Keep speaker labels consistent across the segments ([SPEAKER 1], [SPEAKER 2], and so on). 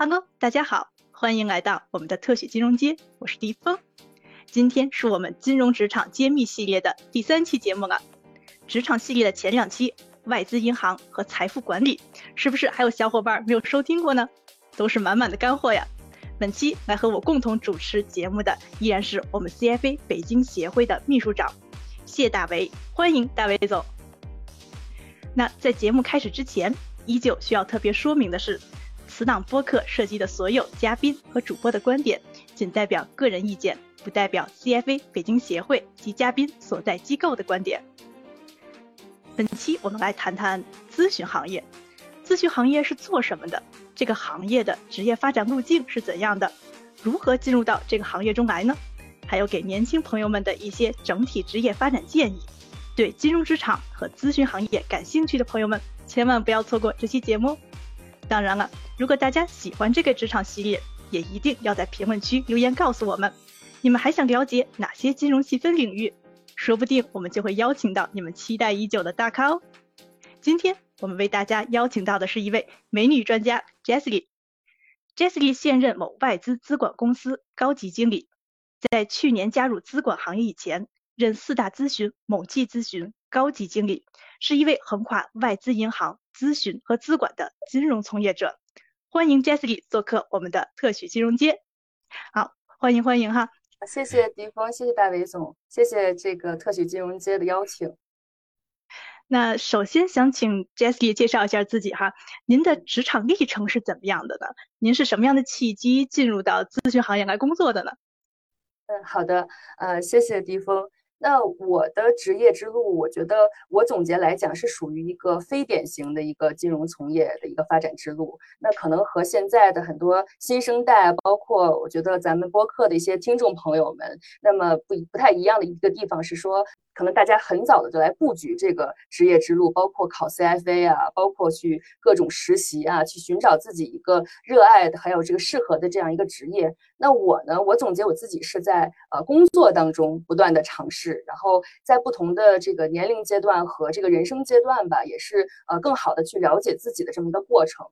[SPEAKER 1] Hello，大家好，欢迎来到我们的特许金融街，我是迪峰。今天是我们金融职场揭秘系列的第三期节目了。职场系列的前两期，外资银行和财富管理，是不是还有小伙伴没有收听过呢？都是满满的干货呀。本期来和我共同主持节目的依然是我们 CFA 北京协会的秘书长谢大为，欢迎大为总。那在节目开始之前，依旧需要特别说明的是。此档播客涉及的所有嘉宾和主播的观点，仅代表个人意见，不代表 CFA 北京协会及嘉宾所在机构的观点。本期我们来谈谈咨询行业。咨询行业是做什么的？这个行业的职业发展路径是怎样的？如何进入到这个行业中来呢？还有给年轻朋友们的一些整体职业发展建议。对金融职场和咨询行业感兴趣的朋友们，千万不要错过这期节目。当然了，如果大家喜欢这个职场系列，也一定要在评论区留言告诉我们，你们还想了解哪些金融细分领域？说不定我们就会邀请到你们期待已久的大咖哦。今天我们为大家邀请到的是一位美女专家 Jessie。Jessie 现任某外资资管公司高级经理，在去年加入资管行业以前，任四大咨询某记咨询高级经理，是一位横跨外资银行。咨询和资管的金融从业者，欢迎 Jessie 做客我们的特许金融街。好，欢迎欢迎哈！
[SPEAKER 2] 谢谢迪峰，谢谢大伟总，谢谢这个特许金融街的邀请。
[SPEAKER 1] 那首先想请 Jessie 介绍一下自己哈，您的职场历程是怎么样的呢？您是什么样的契机进入到咨询行业来工作的呢？
[SPEAKER 2] 嗯，好的，呃，谢谢迪峰。那我的职业之路，我觉得我总结来讲是属于一个非典型的一个金融从业的一个发展之路。那可能和现在的很多新生代，包括我觉得咱们播客的一些听众朋友们，那么不不太一样的一个地方是说。可能大家很早的就来布局这个职业之路，包括考 CFA 啊，包括去各种实习啊，去寻找自己一个热爱的，还有这个适合的这样一个职业。那我呢，我总结我自己是在呃工作当中不断的尝试，然后在不同的这个年龄阶段和这个人生阶段吧，也是呃更好的去了解自己的这么一个过程。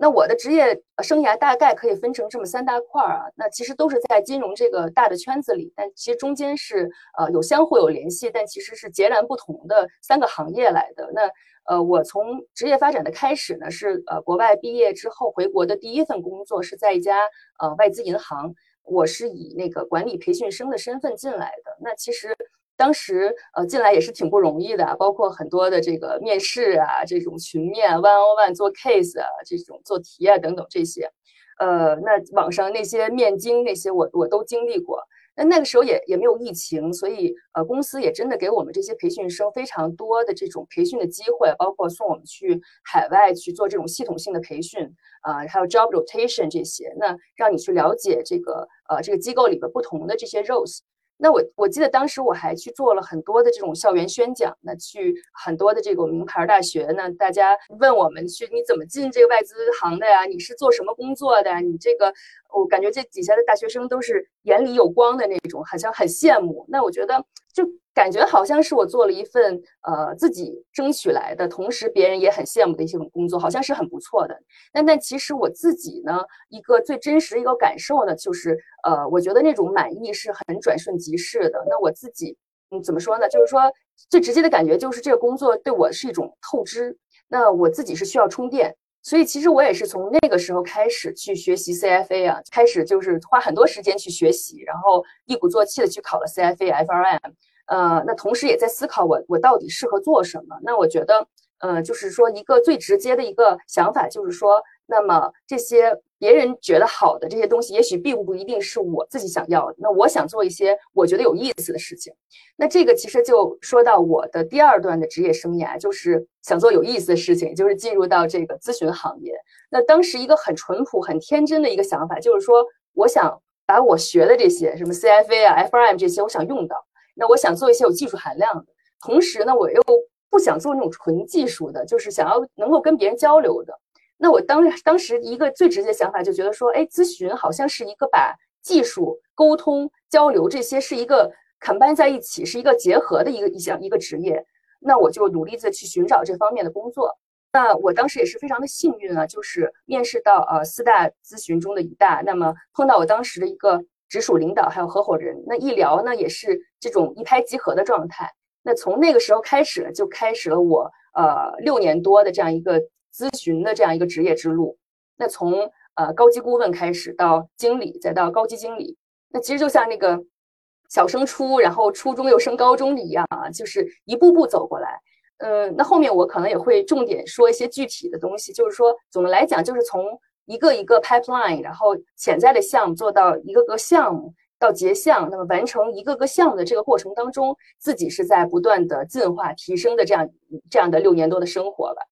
[SPEAKER 2] 那我的职业生涯大概可以分成这么三大块儿啊，那其实都是在金融这个大的圈子里，但其实中间是呃有相互有联系，但其实是截然不同的三个行业来的。那呃，我从职业发展的开始呢，是呃国外毕业之后回国的第一份工作是在一家呃外资银行，我是以那个管理培训生的身份进来的。那其实。当时呃进来也是挺不容易的，包括很多的这个面试啊，这种群面、one on one 做 case 啊，这种做题啊等等这些，呃，那网上那些面经那些我我都经历过。那那个时候也也没有疫情，所以呃公司也真的给我们这些培训生非常多的这种培训的机会，包括送我们去海外去做这种系统性的培训啊，还有 job rotation 这些，那让你去了解这个呃这个机构里边不同的这些 roles。那我我记得当时我还去做了很多的这种校园宣讲，那去很多的这个名牌大学，呢大家问我们去你怎么进这个外资行的呀？你是做什么工作的？你这个我感觉这底下的大学生都是眼里有光的那种，好像很羡慕。那我觉得就。感觉好像是我做了一份呃自己争取来的，同时别人也很羡慕的一些种工作，好像是很不错的。但但其实我自己呢，一个最真实的一个感受呢，就是呃，我觉得那种满意是很转瞬即逝的。那我自己嗯怎么说呢？就是说最直接的感觉就是这个工作对我是一种透支。那我自己是需要充电，所以其实我也是从那个时候开始去学习 CFA 啊，开始就是花很多时间去学习，然后一鼓作气的去考了 CFA、FRM。呃，那同时也在思考我我到底适合做什么？那我觉得，呃，就是说一个最直接的一个想法，就是说，那么这些别人觉得好的这些东西，也许并不一定是我自己想要的。那我想做一些我觉得有意思的事情。那这个其实就说到我的第二段的职业生涯，就是想做有意思的事情，就是进入到这个咨询行业。那当时一个很淳朴、很天真的一个想法，就是说，我想把我学的这些什么 CFA 啊、FRM 这些，我想用到。那我想做一些有技术含量的，同时呢，我又不想做那种纯技术的，就是想要能够跟别人交流的。那我当当时一个最直接的想法就觉得说，哎，咨询好像是一个把技术、沟通、交流这些是一个 combine 在一起，是一个结合的一个一项一个职业。那我就努力的去寻找这方面的工作。那我当时也是非常的幸运啊，就是面试到呃四大咨询中的一大，那么碰到我当时的一个直属领导还有合伙人，那一聊呢也是这种一拍即合的状态。那从那个时候开始，就开始了我呃六年多的这样一个咨询的这样一个职业之路。那从呃高级顾问开始到经理，再到高级经理，那其实就像那个小升初，然后初中又升高中的一样啊，就是一步步走过来。嗯，那后面我可能也会重点说一些具体的东西，就是说，总的来讲，就是从一个一个 pipeline，然后潜在的项目做到一个个项目到结项，那么完成一个个项目的这个过程当中，自己是在不断的进化提升的这样这样的六年多的生活吧。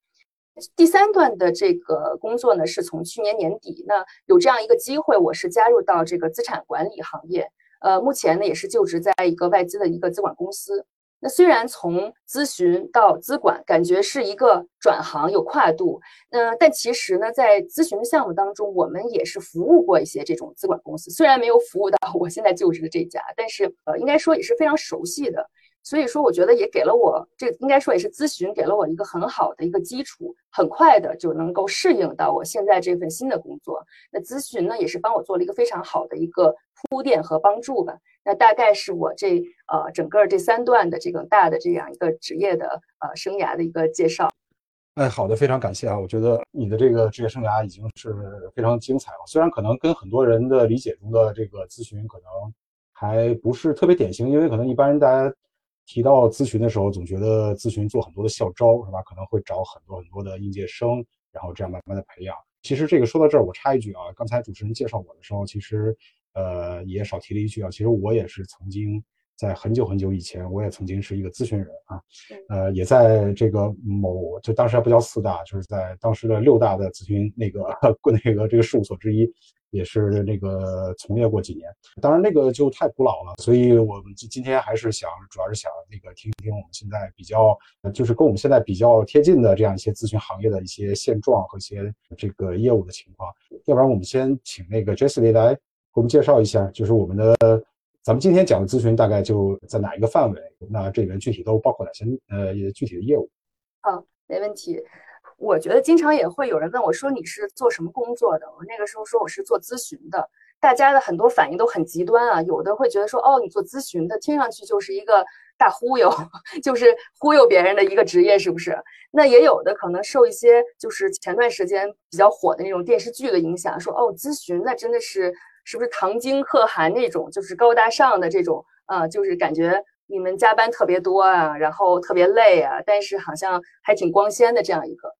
[SPEAKER 2] 第三段的这个工作呢，是从去年年底，那有这样一个机会，我是加入到这个资产管理行业，呃，目前呢也是就职在一个外资的一个资管公司。那虽然从咨询到资管，感觉是一个转行有跨度，那但其实呢，在咨询的项目当中，我们也是服务过一些这种资管公司，虽然没有服务到我现在就职的这家，但是呃，应该说也是非常熟悉的。所以说，我觉得也给了我这应该说也是咨询给了我一个很好的一个基础，很快的就能够适应到我现在这份新的工作。那咨询呢，也是帮我做了一个非常好的一个铺垫和帮助吧。那大概是我这呃整个这三段的这个大的这样一个职业的呃生涯的一个介绍。
[SPEAKER 3] 哎，好的，非常感谢啊！我觉得你的这个职业生涯已经是非常精彩了，虽然可能跟很多人的理解中的这个咨询可能还不是特别典型，因为可能一般人大家。提到咨询的时候，总觉得咨询做很多的校招是吧？可能会找很多很多的应届生，然后这样慢慢的培养。其实这个说到这儿，我插一句啊，刚才主持人介绍我的时候，其实呃也少提了一句啊，其实我也是曾经在很久很久以前，我也曾经是一个咨询人啊，呃也在这个某就当时还不叫四大，就是在当时的六大的咨询那个 那个这个事务所之一。也是那个从业过几年，当然那个就太古老了，所以我们今今天还是想，主要是想那个听一听我们现在比较，就是跟我们现在比较贴近的这样一些咨询行业的一些现状和一些这个业务的情况。要不然我们先请那个 Jessie 来给我们介绍一下，就是我们的咱们今天讲的咨询大概就在哪一个范围？那这里面具体都包括哪些呃具体的业务？
[SPEAKER 2] 好，没问题。我觉得经常也会有人问我说你是做什么工作的？我那个时候说我是做咨询的，大家的很多反应都很极端啊，有的会觉得说哦，你做咨询的，听上去就是一个大忽悠，就是忽悠别人的一个职业，是不是？那也有的可能受一些就是前段时间比较火的那种电视剧的影响，说哦，咨询那真的是是不是唐经可汗那种，就是高大上的这种呃，就是感觉。你们加班特别多啊，然后特别累啊，但是好像还挺光鲜的这样一个，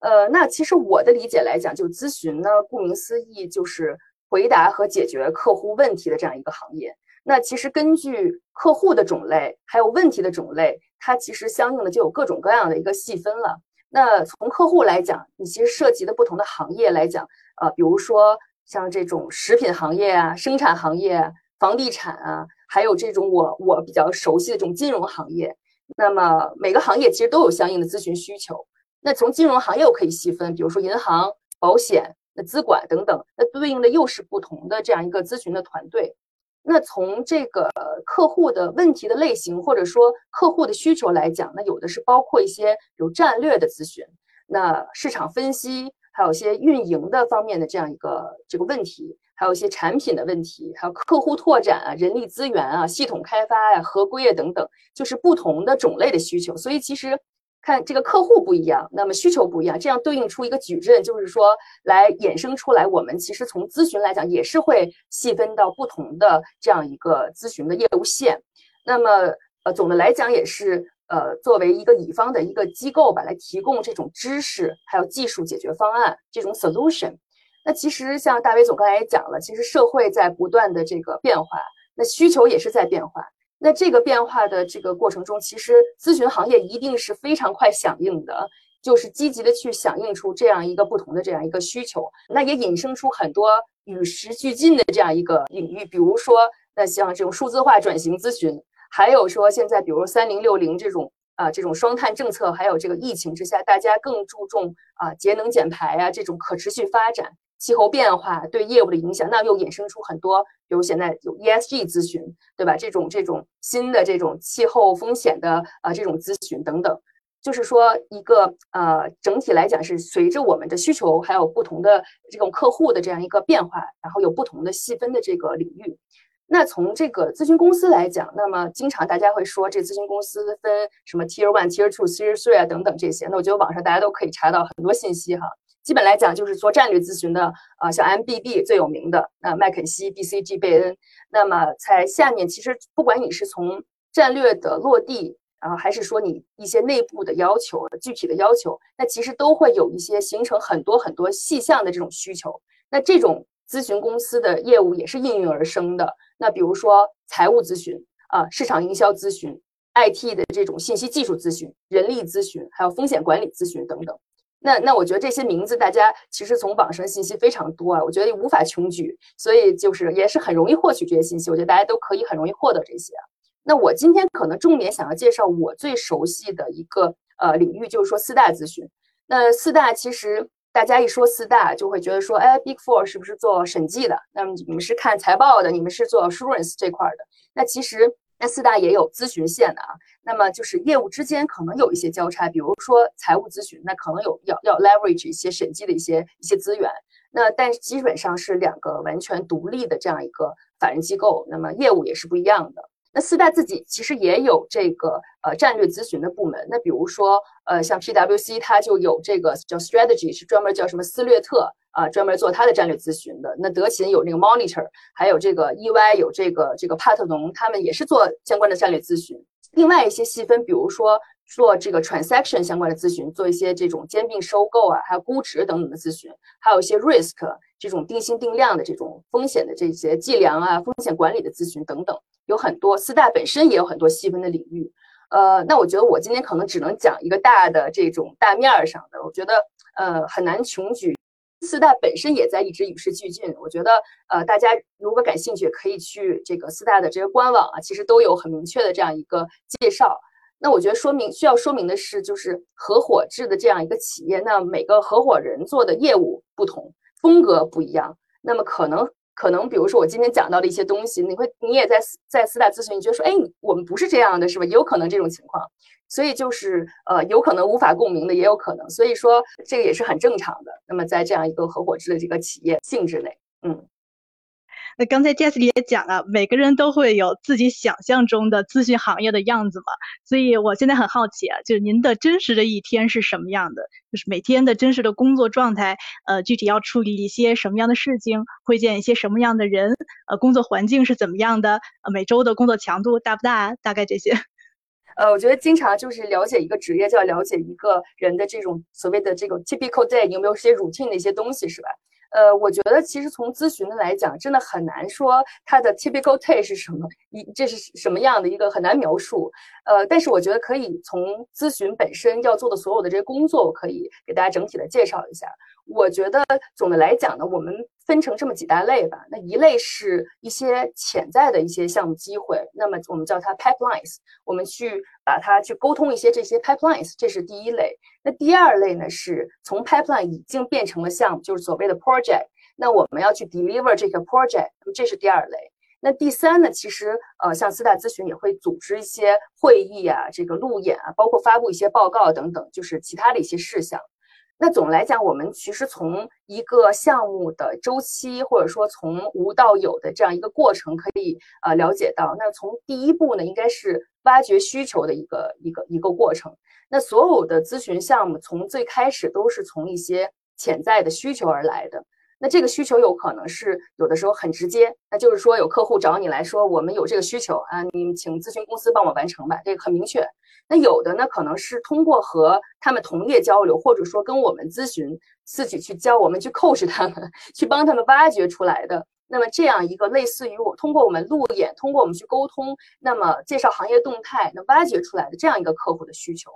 [SPEAKER 2] 呃，那其实我的理解来讲，就咨询呢，顾名思义就是回答和解决客户问题的这样一个行业。那其实根据客户的种类还有问题的种类，它其实相应的就有各种各样的一个细分了。那从客户来讲，你其实涉及的不同的行业来讲，呃，比如说像这种食品行业啊、生产行业、房地产啊。还有这种我我比较熟悉的这种金融行业，那么每个行业其实都有相应的咨询需求。那从金融行业我可以细分，比如说银行、保险、那资管等等，那对应的又是不同的这样一个咨询的团队。那从这个客户的问题的类型或者说客户的需求来讲，那有的是包括一些有战略的咨询，那市场分析，还有一些运营的方面的这样一个这个问题。还有一些产品的问题，还有客户拓展啊、人力资源啊、系统开发呀、合规啊等等，就是不同的种类的需求。所以其实看这个客户不一样，那么需求不一样，这样对应出一个矩阵，就是说来衍生出来，我们其实从咨询来讲，也是会细分到不同的这样一个咨询的业务线。那么呃，总的来讲也是呃，作为一个乙方的一个机构吧，来提供这种知识还有技术解决方案这种 solution。那其实像大伟总刚才也讲了，其实社会在不断的这个变化，那需求也是在变化。那这个变化的这个过程中，其实咨询行业一定是非常快响应的，就是积极的去响应出这样一个不同的这样一个需求。那也引申出很多与时俱进的这样一个领域，比如说那像这种数字化转型咨询，还有说现在比如三零六零这种啊这种双碳政策，还有这个疫情之下，大家更注重啊节能减排啊这种可持续发展。气候变化对业务的影响，那又衍生出很多，比如现在有 ESG 咨询，对吧？这种这种新的这种气候风险的啊这种咨询等等，就是说一个呃整体来讲是随着我们的需求还有不同的这种客户的这样一个变化，然后有不同的细分的这个领域。那从这个咨询公司来讲，那么经常大家会说这咨询公司分什么 Tier One、Tier Two、Tier Three 啊等等这些。那我觉得网上大家都可以查到很多信息哈。基本来讲就是做战略咨询的啊，像 MBB 最有名的那麦肯锡、BCG、贝恩。那么在下面，其实不管你是从战略的落地啊，还是说你一些内部的要求、具体的要求，那其实都会有一些形成很多很多细项的这种需求。那这种咨询公司的业务也是应运而生的。那比如说财务咨询啊，市场营销咨询，IT 的这种信息技术咨询，人力咨询，还有风险管理咨询等等。那那我觉得这些名字大家其实从网上信息非常多啊，我觉得无法穷举，所以就是也是很容易获取这些信息。我觉得大家都可以很容易获得这些。那我今天可能重点想要介绍我最熟悉的一个呃领域，就是说四大咨询。那四大其实。大家一说四大，就会觉得说，哎，Big Four 是不是做审计的？那么你们是看财报的，你们是做 assurance 这块的。那其实那四大也有咨询线的啊。那么就是业务之间可能有一些交叉，比如说财务咨询，那可能有要要 leverage 一些审计的一些一些资源。那但基本上是两个完全独立的这样一个法人机构，那么业务也是不一样的。那四大自己其实也有这个呃战略咨询的部门，那比如说呃像 PwC 它就有这个叫 strategy，是专门叫什么斯略特啊，专门做它的战略咨询的。那德勤有那个 monitor，还有这个 EY 有这个这个帕特农，他们也是做相关的战略咨询。另外一些细分，比如说做这个 transaction 相关的咨询，做一些这种兼并收购啊，还有估值等等的咨询，还有一些 risk 这种定性定量的这种风险的这些计量啊，风险管理的咨询等等。有很多四大本身也有很多细分的领域，呃，那我觉得我今天可能只能讲一个大的这种大面儿上的，我觉得呃很难穷举。四大本身也在一直与时俱进，我觉得呃大家如果感兴趣，可以去这个四大的这些官网啊，其实都有很明确的这样一个介绍。那我觉得说明需要说明的是，就是合伙制的这样一个企业，那每个合伙人做的业务不同，风格不一样，那么可能。可能比如说我今天讲到的一些东西，你会你也在在四大咨询，你觉得说，哎，我们不是这样的，是吧？也有可能这种情况，所以就是呃，有可能无法共鸣的，也有可能，所以说这个也是很正常的。那么在这样一个合伙制的这个企业性质内，嗯。
[SPEAKER 1] 那刚才 Jesse 也讲了，每个人都会有自己想象中的咨询行业的样子嘛，所以我现在很好奇啊，就是您的真实的一天是什么样的？就是每天的真实的工作状态，呃，具体要处理一些什么样的事情，会见一些什么样的人，呃，工作环境是怎么样的？呃，每周的工作强度大不大？大概这些。
[SPEAKER 2] 呃，我觉得经常就是了解一个职业，就要了解一个人的这种所谓的这个 typical day，你有没有一些 routine 的一些东西，是吧？呃，我觉得其实从咨询的来讲，真的很难说它的 typical t a y 是什么，一这是什么样的一个很难描述。呃，但是我觉得可以从咨询本身要做的所有的这些工作，我可以给大家整体的介绍一下。我觉得总的来讲呢，我们分成这么几大类吧。那一类是一些潜在的一些项目机会，那么我们叫它 pipelines，我们去把它去沟通一些这些 pipelines，这是第一类。那第二类呢，是从 pipeline 已经变成了项目，就是所谓的 project，那我们要去 deliver 这个 project，那么这是第二类。那第三呢，其实呃，像四大咨询也会组织一些会议啊，这个路演啊，包括发布一些报告等等，就是其他的一些事项。那总来讲，我们其实从一个项目的周期，或者说从无到有的这样一个过程，可以呃了解到，那从第一步呢，应该是挖掘需求的一个一个一个过程。那所有的咨询项目从最开始都是从一些潜在的需求而来的。那这个需求有可能是有的时候很直接，那就是说有客户找你来说，我们有这个需求啊，你请咨询公司帮我完成吧，这个很明确。那有的呢，可能是通过和他们同业交流，或者说跟我们咨询自己去教，我们去 coach 他们，去帮他们挖掘出来的。那么这样一个类似于我通过我们路演，通过我们去沟通，那么介绍行业动态，那挖掘出来的这样一个客户的需求。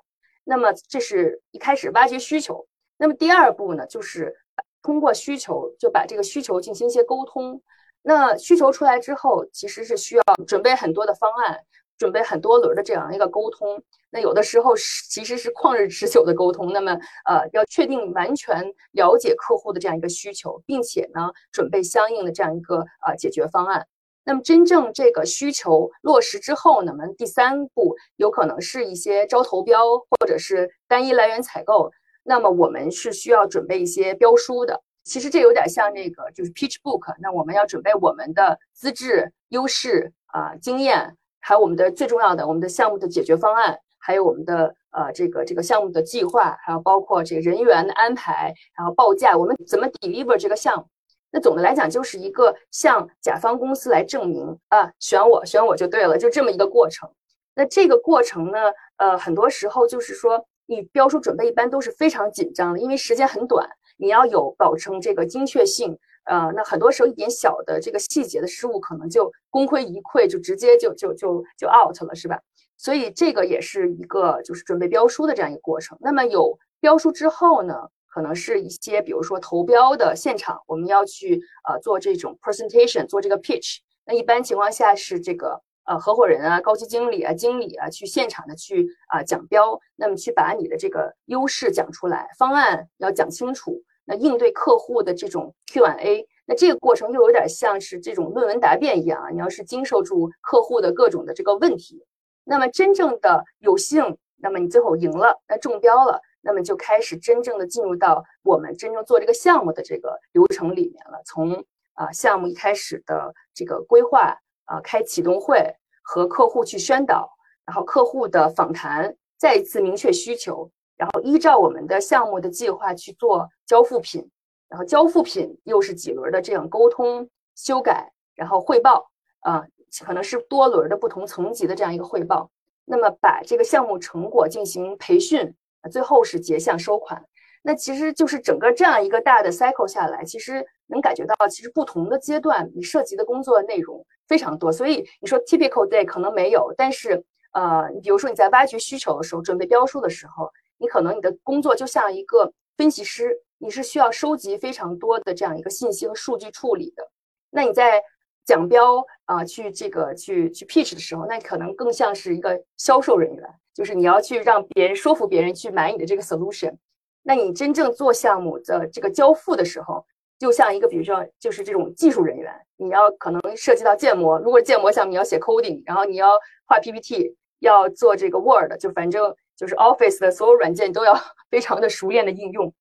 [SPEAKER 2] 那么这是一开始挖掘需求。那么第二步呢，就是通过需求就把这个需求进行一些沟通。那需求出来之后，其实是需要准备很多的方案。准备很多轮的这样一个沟通，那有的时候是其实是旷日持久的沟通。那么，呃，要确定完全了解客户的这样一个需求，并且呢，准备相应的这样一个呃解决方案。那么真正这个需求落实之后呢，我们第三步有可能是一些招投标或者是单一来源采购。那么我们是需要准备一些标书的。其实这有点像那个就是 pitch book。那我们要准备我们的资质、优势啊、经验，还有我们的最重要的我们的项目的解决方案，还有我们的呃这个这个项目的计划，还有包括这个人员的安排，然后报价，我们怎么 deliver 这个项目。那总的来讲，就是一个向甲方公司来证明啊，选我，选我就对了，就这么一个过程。那这个过程呢，呃，很多时候就是说，你标书准备一般都是非常紧张的，因为时间很短，你要有保证这个精确性。呃，那很多时候一点小的这个细节的失误，可能就功亏一篑，就直接就就就就 out 了，是吧？所以这个也是一个就是准备标书的这样一个过程。那么有标书之后呢？可能是一些，比如说投标的现场，我们要去呃做这种 presentation，做这个 pitch。那一般情况下是这个呃合伙人啊、高级经理啊、经理啊去现场的去啊讲标，那么去把你的这个优势讲出来，方案要讲清楚。那应对客户的这种 Q&A，那这个过程又有点像是这种论文答辩一样啊。你要是经受住客户的各种的这个问题，那么真正的有幸，那么你最后赢了，那中标了。那么就开始真正的进入到我们真正做这个项目的这个流程里面了。从啊项目一开始的这个规划啊，开启动会和客户去宣导，然后客户的访谈，再一次明确需求，然后依照我们的项目的计划去做交付品，然后交付品又是几轮的这样沟通、修改，然后汇报啊，可能是多轮的不同层级的这样一个汇报。那么把这个项目成果进行培训。最后是结项收款，那其实就是整个这样一个大的 cycle 下来，其实能感觉到，其实不同的阶段你涉及的工作内容非常多。所以你说 typical day 可能没有，但是呃，你比如说你在挖掘需求的时候，准备标书的时候，你可能你的工作就像一个分析师，你是需要收集非常多的这样一个信息和数据处理的。那你在讲标啊，去这个去去 pitch 的时候，那可能更像是一个销售人员。就是你要去让别人说服别人去买你的这个 solution，那你真正做项目的这个交付的时候，就像一个比如说就是这种技术人员，你要可能涉及到建模，如果建模项目你要写 coding，然后你要画 PPT，要做这个 Word，就反正就是 Office 的所有软件都要 非常的熟练的应用。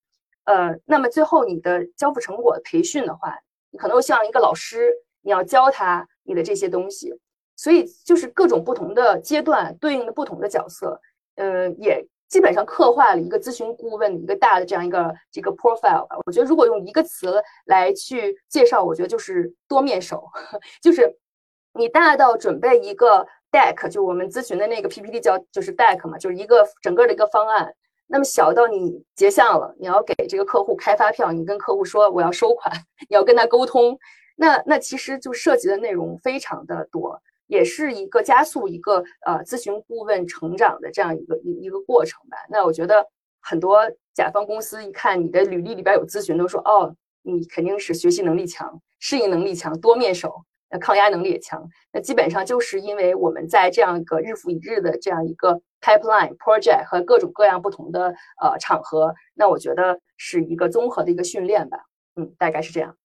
[SPEAKER 2] 呃，那么最后你的交付成果培训的话，你可能像一个老师，你要教他你的这些东西。所以就是各种不同的阶段对应的不同的角色，呃，也基本上刻画了一个咨询顾问的一个大的这样一个这个 profile 吧。我觉得如果用一个词来去介绍，我觉得就是多面手。就是你大到准备一个 deck，就我们咨询的那个 PPT 叫就是 deck 嘛，就是一个整个的一个方案。那么小到你结项了，你要给这个客户开发票，你跟客户说我要收款，你要跟他沟通，那那其实就涉及的内容非常的多。也是一个加速一个呃咨询顾问成长的这样一个一一个过程吧。那我觉得很多甲方公司一看你的履历里边有咨询，都说哦，你肯定是学习能力强、适应能力强、多面手，那抗压能力也强。那基本上就是因为我们在这样一个日复一日的这样一个 pipeline project 和各种各样不同的呃场合，那我觉得是一个综合的一个训练吧。嗯，大概是这样。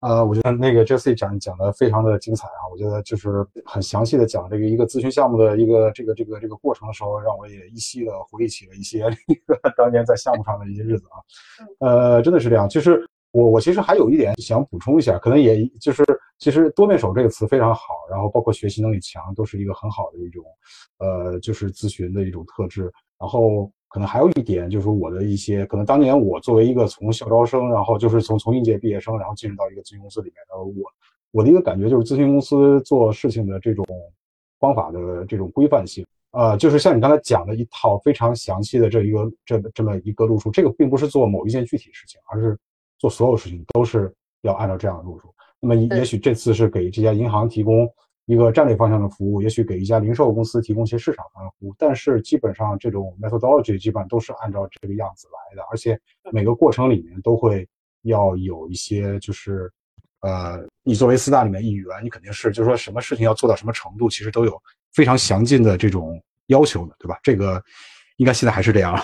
[SPEAKER 3] 呃，我觉得那个 Jesse 讲讲的非常的精彩啊，我觉得就是很详细的讲这个一个咨询项目的一个这个这个这个过程的时候，让我也依稀的回忆起了一些这个 当年在项目上的一些日子啊。呃，真的是这样。就是我我其实还有一点想补充一下，可能也就是其实多面手这个词非常好，然后包括学习能力强，都是一个很好的一种呃就是咨询的一种特质，然后。可能还有一点，就是我的一些可能当年我作为一个从校招生，然后就是从从应届毕业生，然后进入到一个咨询公司里面的我，我的一个感觉就是咨询公司做事情的这种方法的这种规范性，呃，就是像你刚才讲的一套非常详细的这一个这这么一个路数，这个并不是做某一件具体事情，而是做所有事情都是要按照这样的路数。那么也许这次是给这家银行提供。一个战略方向的服务，也许给一家零售公司提供一些市场上的服务，但是基本上这种 methodology 基本上都是按照这个样子来的，而且每个过程里面都会要有一些，就是呃，你作为四大里面一员，你肯定是就是说什么事情要做到什么程度，其实都有非常详尽的这种要求的，对吧？这个应该现在还是这样，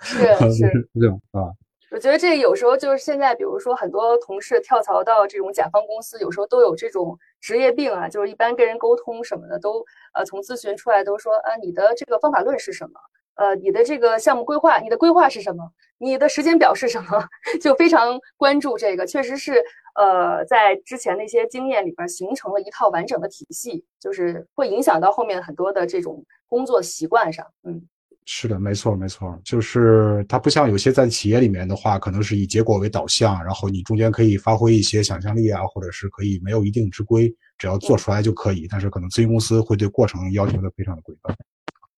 [SPEAKER 2] 是是
[SPEAKER 3] 这样啊。
[SPEAKER 2] 我觉得这有时候就是现在，比如说很多同事跳槽到这种甲方公司，有时候都有这种职业病啊，就是一般跟人沟通什么的都呃从咨询出来都说啊，你的这个方法论是什么？呃，你的这个项目规划，你的规划是什么？你的时间表是什么？就非常关注这个，确实是呃在之前那些经验里边形成了一套完整的体系，就是会影响到后面很多的这种工作习惯上，嗯。
[SPEAKER 3] 是的，没错，没错，就是它不像有些在企业里面的话，可能是以结果为导向，然后你中间可以发挥一些想象力啊，或者是可以没有一定之规，只要做出来就可以。但是可能咨询公司会对过程要求的非常的规范。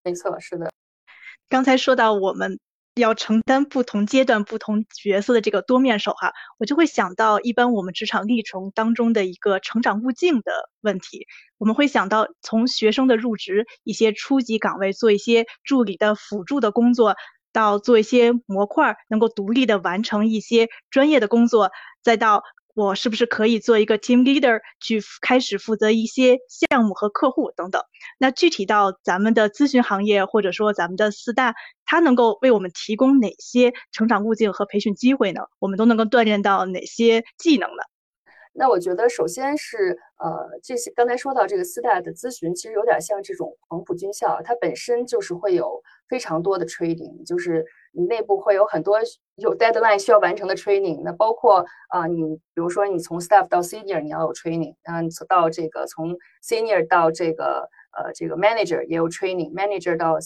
[SPEAKER 2] 没错，是的。
[SPEAKER 1] 刚才说到我们。要承担不同阶段、不同角色的这个多面手哈，我就会想到一般我们职场历程当中的一个成长路径的问题。我们会想到从学生的入职，一些初级岗位做一些助理的辅助的工作，到做一些模块能够独立的完成一些专业的工作，再到。我是不是可以做一个 team leader，去开始负责一些项目和客户等等？那具体到咱们的咨询行业，或者说咱们的四大，它能够为我们提供哪些成长路径和培训机会呢？我们都能够锻炼到哪些技能呢？
[SPEAKER 2] 那我觉得，首先是呃，这些刚才说到这个四大的咨询，其实有点像这种黄埔军校，它本身就是会有非常多的 training，就是你内部会有很多有 deadline 需要完成的 training。那包括啊，你比如说你从 staff 到 senior，你要有 training，嗯，到这个从 senior 到这个呃这个 manager 也有 training，manager 到呃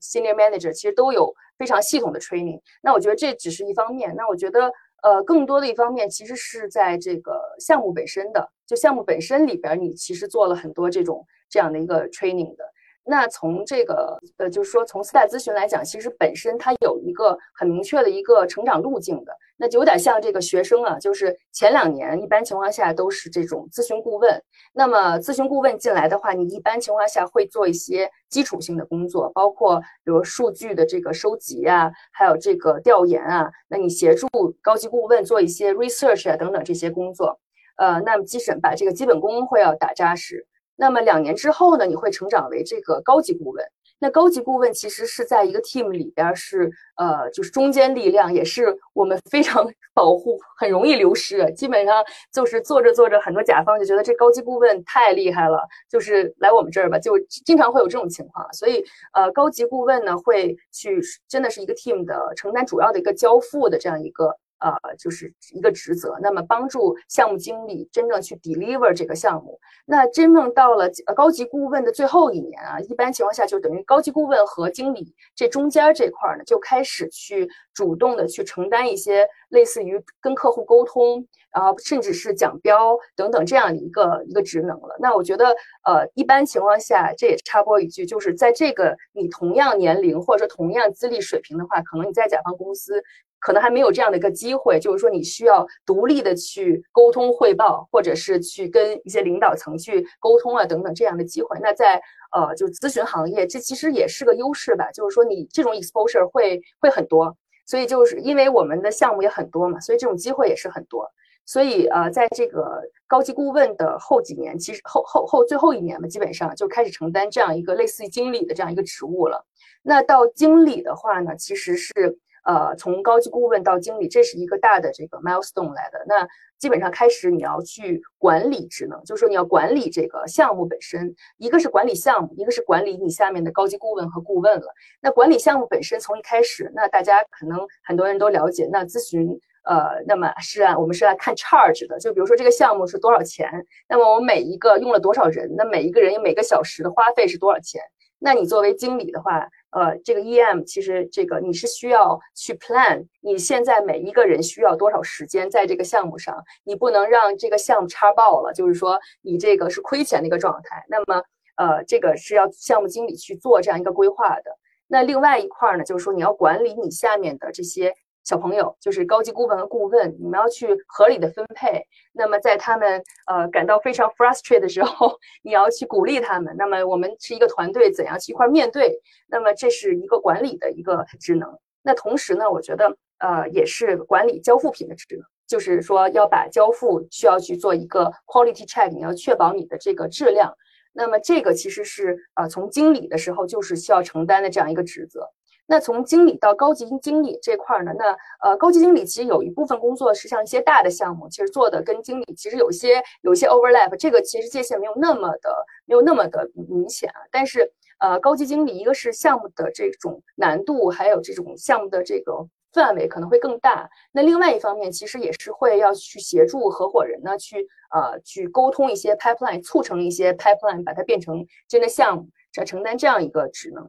[SPEAKER 2] senior manager 其实都有非常系统的 training。那我觉得这只是一方面，那我觉得。呃，更多的一方面其实是在这个项目本身的，就项目本身里边，你其实做了很多这种这样的一个 training 的。那从这个呃，就是说从四代咨询来讲，其实本身它有一个很明确的一个成长路径的，那就有点像这个学生啊，就是前两年一般情况下都是这种咨询顾问。那么咨询顾问进来的话，你一般情况下会做一些基础性的工作，包括比如数据的这个收集啊，还有这个调研啊，那你协助高级顾问做一些 research 啊等等这些工作，呃，那么基审把这个基本功会要打扎实。那么两年之后呢，你会成长为这个高级顾问。那高级顾问其实是在一个 team 里边是呃，就是中坚力量，也是我们非常 保护，很容易流失。基本上就是做着做着，很多甲方就觉得这高级顾问太厉害了，就是来我们这儿吧，就经常会有这种情况。所以呃，高级顾问呢会去真的是一个 team 的承担主要的一个交付的这样一个。呃，就是一个职责，那么帮助项目经理真正去 deliver 这个项目。那真正到了高级顾问的最后一年啊，一般情况下就等于高级顾问和经理这中间这块呢，就开始去主动的去承担一些类似于跟客户沟通，然后甚至是讲标等等这样的一个一个职能了。那我觉得，呃，一般情况下，这也插播一句，就是在这个你同样年龄或者说同样资历水平的话，可能你在甲方公司。可能还没有这样的一个机会，就是说你需要独立的去沟通汇报，或者是去跟一些领导层去沟通啊等等这样的机会。那在呃，就咨询行业，这其实也是个优势吧，就是说你这种 exposure 会会很多。所以就是因为我们的项目也很多嘛，所以这种机会也是很多。所以呃，在这个高级顾问的后几年，其实后后后最后一年嘛，基本上就开始承担这样一个类似于经理的这样一个职务了。那到经理的话呢，其实是。呃，从高级顾问到经理，这是一个大的这个 milestone 来的。那基本上开始你要去管理职能，就是说你要管理这个项目本身，一个是管理项目，一个是管理你下面的高级顾问和顾问了。那管理项目本身从一开始，那大家可能很多人都了解，那咨询呃，那么是按我们是来看 charge 的，就比如说这个项目是多少钱，那么我们每一个用了多少人，那每一个人每个小时的花费是多少钱？那你作为经理的话，呃，这个 EM 其实这个你是需要去 plan，你现在每一个人需要多少时间在这个项目上，你不能让这个项目差爆了，就是说你这个是亏钱的一个状态。那么，呃，这个是要项目经理去做这样一个规划的。那另外一块呢，就是说你要管理你下面的这些。小朋友就是高级顾问和顾问，你们要去合理的分配。那么在他们呃感到非常 frustrated 的时候，你要去鼓励他们。那么我们是一个团队，怎样去一块面对？那么这是一个管理的一个职能。那同时呢，我觉得呃也是管理交付品的职能，就是说要把交付需要去做一个 quality check，你要确保你的这个质量。那么这个其实是呃从经理的时候就是需要承担的这样一个职责。那从经理到高级经理这块儿呢，那呃高级经理其实有一部分工作是像一些大的项目，其实做的跟经理其实有些有些 overlap，这个其实界限没有那么的没有那么的明显啊。但是呃高级经理一个是项目的这种难度，还有这种项目的这个范围可能会更大。那另外一方面，其实也是会要去协助合伙人呢，去呃去沟通一些 pipeline，促成一些 pipeline，把它变成真的项目，要承担这样一个职能。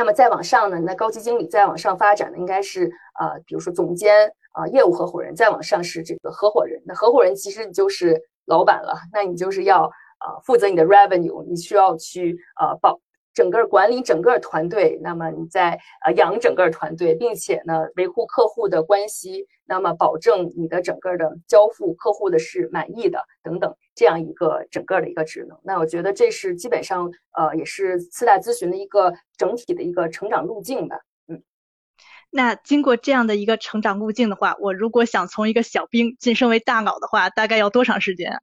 [SPEAKER 2] 那么再往上呢？那高级经理再往上发展呢应该是呃，比如说总监啊，业务合伙人，再往上是这个合伙人。那合伙人其实你就是老板了，那你就是要呃负责你的 revenue，你需要去呃保。整个管理整个团队，那么你在呃养整个团队，并且呢维护客户的关系，那么保证你的整个的交付客户的是满意的等等这样一个整个的一个职能。那我觉得这是基本上呃也是四大咨询的一个整体的一个成长路径吧。嗯，
[SPEAKER 1] 那经过这样的一个成长路径的话，我如果想从一个小兵晋升为大佬的话，大概要多长时间？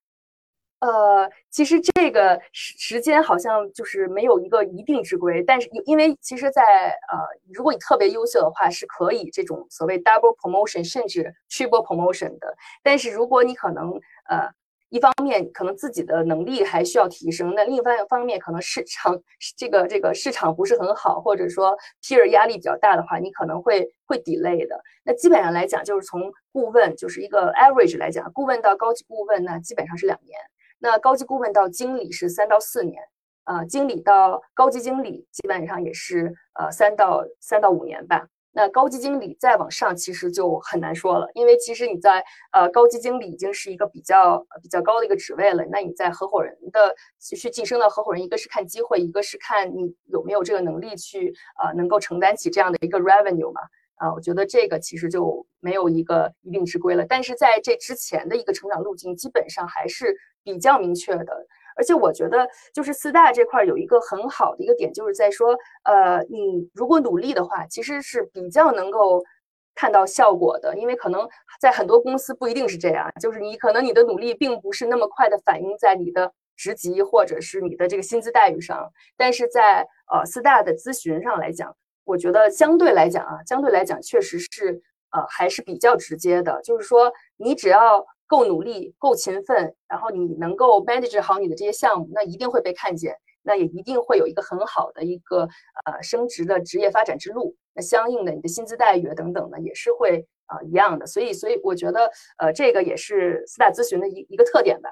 [SPEAKER 2] 呃，其实这个时时间好像就是没有一个一定之规，但是因为其实，在呃，如果你特别优秀的话，是可以这种所谓 double promotion 甚至 triple promotion 的。但是如果你可能呃，一方面可能自己的能力还需要提升，那另一方方面可能市场这个这个市场不是很好，或者说 peer 压力比较大的话，你可能会会 delay 的。那基本上来讲，就是从顾问就是一个 average 来讲，顾问到高级顾问，那基本上是两年。那高级顾问到经理是三到四年，啊，经理到高级经理基本上也是呃三到三到五年吧。那高级经理再往上其实就很难说了，因为其实你在呃高级经理已经是一个比较比较高的一个职位了。那你在合伙人的去晋升到合伙人，一个是看机会，一个是看你有没有这个能力去呃能够承担起这样的一个 revenue 嘛。啊，我觉得这个其实就没有一个一定之规了。但是在这之前的一个成长路径，基本上还是比较明确的。而且我觉得，就是四大这块有一个很好的一个点，就是在说，呃，你如果努力的话，其实是比较能够看到效果的。因为可能在很多公司不一定是这样，就是你可能你的努力并不是那么快的反映在你的职级或者是你的这个薪资待遇上，但是在呃四大的咨询上来讲。我觉得相对来讲啊，相对来讲确实是，呃，还是比较直接的。就是说，你只要够努力、够勤奋，然后你能够 manage 好你的这些项目，那一定会被看见，那也一定会有一个很好的一个呃升职的职业发展之路。那相应的，你的薪资待遇等等的也是会啊一样的。所以，所以我觉得，呃，这个也是四大咨询的一一个特点吧。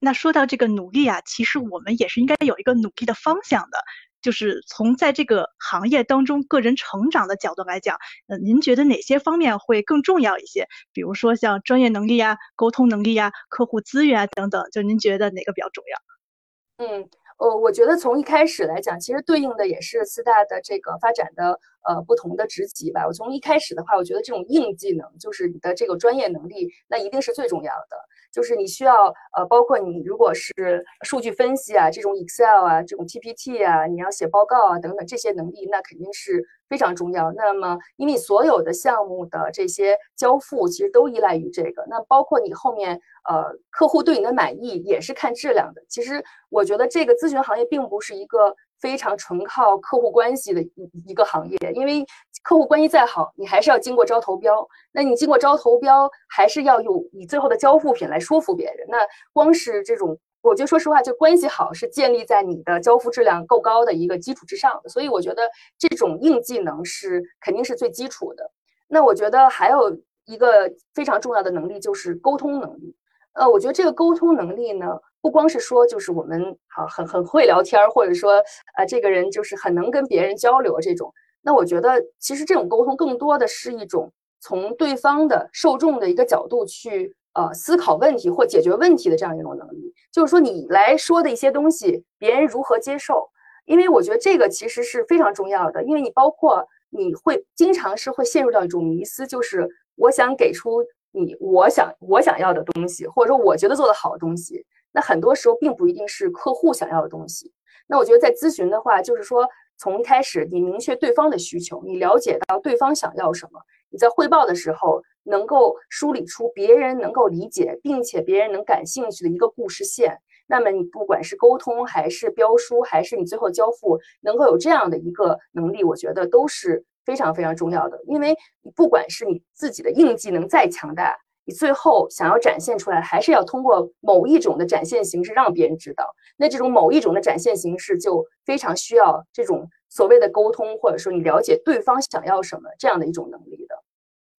[SPEAKER 1] 那说到这个努力啊，其实我们也是应该有一个努力的方向的。就是从在这个行业当中个人成长的角度来讲，呃，您觉得哪些方面会更重要一些？比如说像专业能力呀、沟通能力呀、客户资源啊等等，就您觉得哪个比较重
[SPEAKER 2] 要？嗯，呃，我觉得从一开始来讲，其实对应的也是四大的这个发展的呃不同的职级吧。我从一开始的话，我觉得这种硬技能，就是你的这个专业能力，那一定是最重要的。就是你需要，呃，包括你如果是数据分析啊，这种 Excel 啊，这种 PPT 啊，你要写报告啊等等这些能力，那肯定是非常重要。那么，因为所有的项目的这些交付其实都依赖于这个，那包括你后面，呃，客户对你的满意也是看质量的。其实我觉得这个咨询行业并不是一个。非常纯靠客户关系的一一个行业，因为客户关系再好，你还是要经过招投标。那你经过招投标，还是要有你最后的交付品来说服别人。那光是这种，我觉得说实话，就关系好是建立在你的交付质量够高的一个基础之上的。所以我觉得这种硬技能是肯定是最基础的。那我觉得还有一个非常重要的能力就是沟通能力。呃，我觉得这个沟通能力呢。不光是说，就是我们好很很会聊天儿，或者说，呃，这个人就是很能跟别人交流这种。那我觉得，其实这种沟通更多的是一种从对方的受众的一个角度去呃思考问题或解决问题的这样一种能力。就是说，你来说的一些东西，别人如何接受？因为我觉得这个其实是非常重要的。因为你包括你会经常是会陷入到一种迷思，就是我想给出你我想我想要的东西，或者说我觉得做的好的东西。那很多时候并不一定是客户想要的东西。那我觉得在咨询的话，就是说从一开始你明确对方的需求，你了解到对方想要什么，你在汇报的时候能够梳理出别人能够理解并且别人能感兴趣的一个故事线。那么你不管是沟通还是标书，还是你最后交付，能够有这样的一个能力，我觉得都是非常非常重要的。因为你不管是你自己的硬技能再强大，你最后想要展现出来，还是要通过某一种的展现形式让别人知道。那这种某一种的展现形式，就非常需要这种所谓的沟通，或者说你了解对方想要什么这样的一种能力的。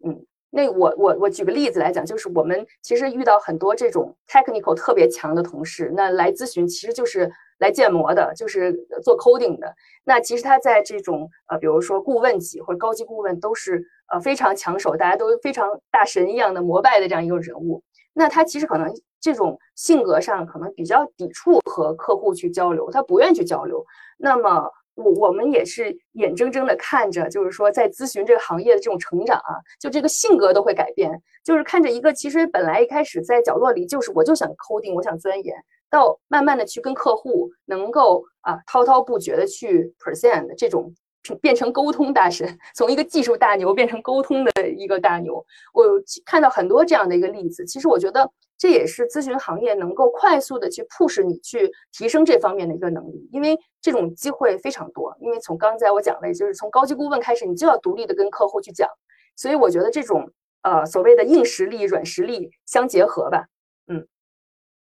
[SPEAKER 2] 嗯。那我我我举个例子来讲，就是我们其实遇到很多这种 technical 特别强的同事，那来咨询其实就是来建模的，就是做 coding 的。那其实他在这种呃，比如说顾问级或者高级顾问，都是呃非常抢手，大家都非常大神一样的膜拜的这样一个人物。那他其实可能这种性格上可能比较抵触和客户去交流，他不愿意去交流。那么。我我们也是眼睁睁的看着，就是说在咨询这个行业的这种成长啊，就这个性格都会改变，就是看着一个其实本来一开始在角落里就是我就想 coding，我想钻研，到慢慢的去跟客户能够啊滔滔不绝的去 present 这种变成沟通大神，从一个技术大牛变成沟通的一个大牛，我看到很多这样的一个例子，其实我觉得。这也是咨询行业能够快速的去 push 你去提升这方面的一个能力，因为这种机会非常多。因为从刚才我讲的，就是从高级顾问开始，你就要独立的跟客户去讲。所以我觉得这种呃所谓的硬实力、软实力相结合吧。嗯，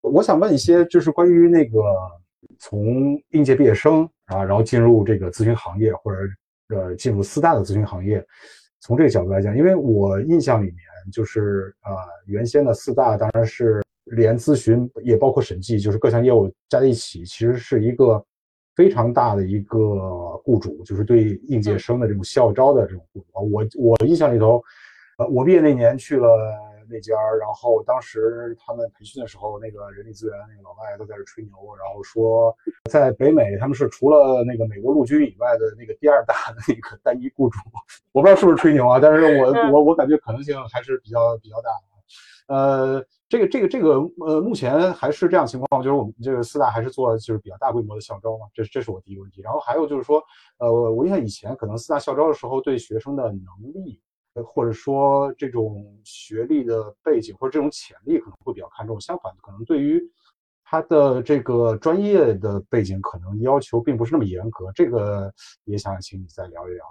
[SPEAKER 3] 我想问一些，就是关于那个从应届毕业生啊，然后进入这个咨询行业，或者呃进入四大的咨询行业，从这个角度来讲，因为我印象里面。就是啊，原先的四大当然是连咨询也包括审计，就是各项业务加在一起，其实是一个非常大的一个雇主，就是对应届生的这种校招的这种雇主啊。我我印象里头，呃，我毕业那年去了那家，然后当时他们培训的时候，那个人力资源那个老外都在这吹牛，然后说在北美他们是除了那个美国陆军以外的那个第二大的那个单一雇主。我不知道是不是吹牛啊，但是我我我感觉可能性还是比较比较大的。呃，这个这个这个呃，目前还是这样情况，就是我们这个四大还是做就是比较大规模的校招嘛，这这是我第一个问题。然后还有就是说，呃，我印象以前可能四大校招的时候，对学生的能力，或者说这种学历的背景或者这种潜力可能会比较看重，相反，可能对于他的这个专业的背景可能要求并不是那么严格。这个也想请你再聊一聊。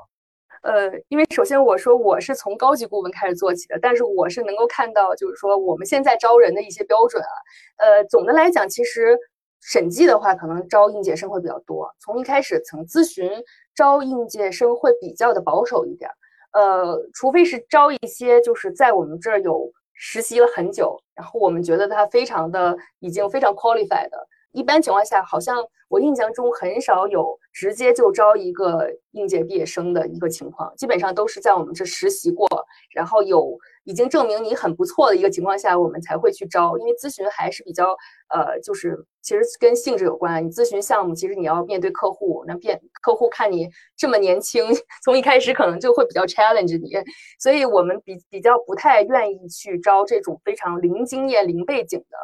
[SPEAKER 2] 呃，因为首先我说我是从高级顾问开始做起的，但是我是能够看到，就是说我们现在招人的一些标准啊。呃，总的来讲，其实审计的话，可能招应届生会比较多。从一开始从咨询招应届生会比较的保守一点。呃，除非是招一些就是在我们这儿有实习了很久，然后我们觉得他非常的已经非常 qualified 的。一般情况下，好像我印象中很少有直接就招一个应届毕业生的一个情况，基本上都是在我们这实习过，然后有已经证明你很不错的一个情况下，我们才会去招。因为咨询还是比较呃，就是其实跟性质有关。你咨询项目，其实你要面对客户，那变客户看你这么年轻，从一开始可能就会比较 challenge 你，所以我们比比较不太愿意去招这种非常零经验、零背景的。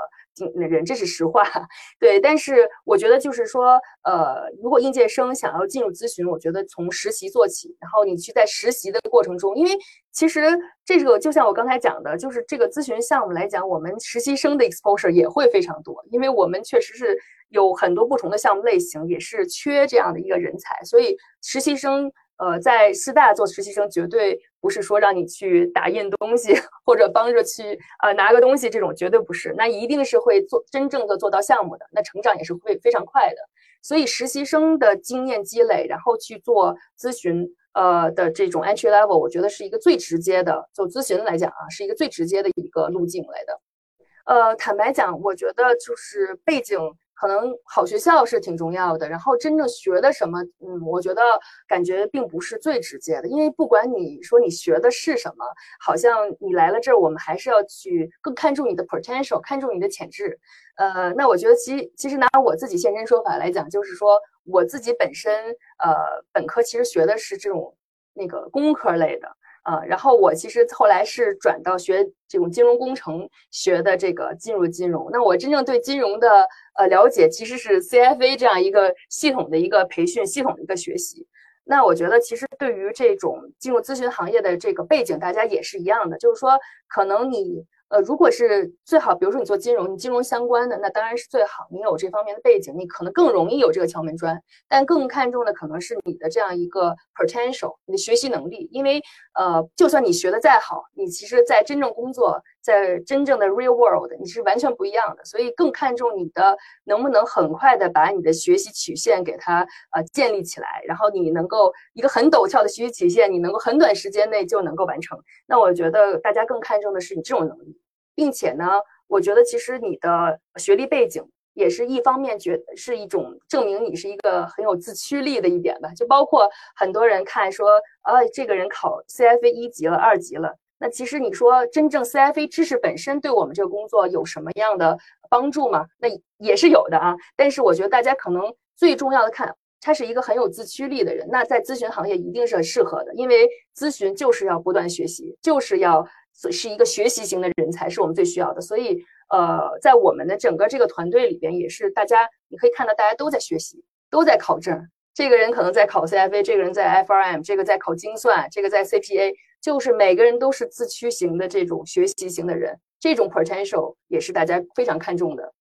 [SPEAKER 2] 人，这是实话，对。但是我觉得就是说，呃，如果应届生想要进入咨询，我觉得从实习做起，然后你去在实习的过程中，因为其实这个就像我刚才讲的，就是这个咨询项目来讲，我们实习生的 exposure 也会非常多，因为我们确实是有很多不同的项目类型，也是缺这样的一个人才，所以实习生。呃，在师大做实习生绝对不是说让你去打印东西或者帮着去呃拿个东西这种，绝对不是。那一定是会做真正的做到项目的，那成长也是会非常快的。所以实习生的经验积累，然后去做咨询呃的这种 entry level，我觉得是一个最直接的，做咨询来讲啊，是一个最直接的一个路径来的。呃，坦白讲，我觉得就是背景。可能好学校是挺重要的，然后真正学的什么，嗯，我觉得感觉并不是最直接的，因为不管你说你学的是什么，好像你来了这儿，我们还是要去更看重你的 potential，看重你的潜质。呃，那我觉得其其实拿我自己现身说法来讲，就是说我自己本身呃本科其实学的是这种那个工科类的。啊，然后我其实后来是转到学这种金融工程学的这个进入金融。那我真正对金融的呃了解，其实是 CFA 这样一个系统的一个培训系统的一个学习。那我觉得其实对于这种进入咨询行业的这个背景，大家也是一样的，就是说可能你呃，如果是最好，比如说你做金融，你金融相关的，那当然是最好，你有这方面的背景，你可能更容易有这个敲门砖。但更看重的可能是你的这样一个 potential，你的学习能力。因为呃，就算你学的再好，你其实在真正工作，在真正的 real world，你是完全不一样的。所以更看重你的能不能很快的把你的学习曲线给它呃建立起来，然后你能够一个很陡峭的学习曲线，你能够很短时间内就能够完成。那我觉得大家更看重的是你这种能力。并且呢，我觉得其实你的学历背景也是一方面，觉是一种证明你是一个很有自驱力的一点吧。就包括很多人看说，啊，这个人考 CFA 一级了、二级了。那其实你说真正 CFA 知识本身对我们这个工作有什么样的帮助吗？那也是有的啊。但是我觉得大家可能最重要的看，他是一个很有自驱力的人，那在咨询行业一定是很适合的，因为咨询就是要不断学习，就是要。是一个学习型的人才，是我们最需要的。所以，呃，在我们的整个这个团队里边，也是大家你可以看到，大家都在学习，都在考证。这个人可能在考 CFA，这个人在 FRM，这个在考精算，这个在 CPA，就是每个人都是自驱型的这种学习型的人，这种 potential 也是大家非常看重的。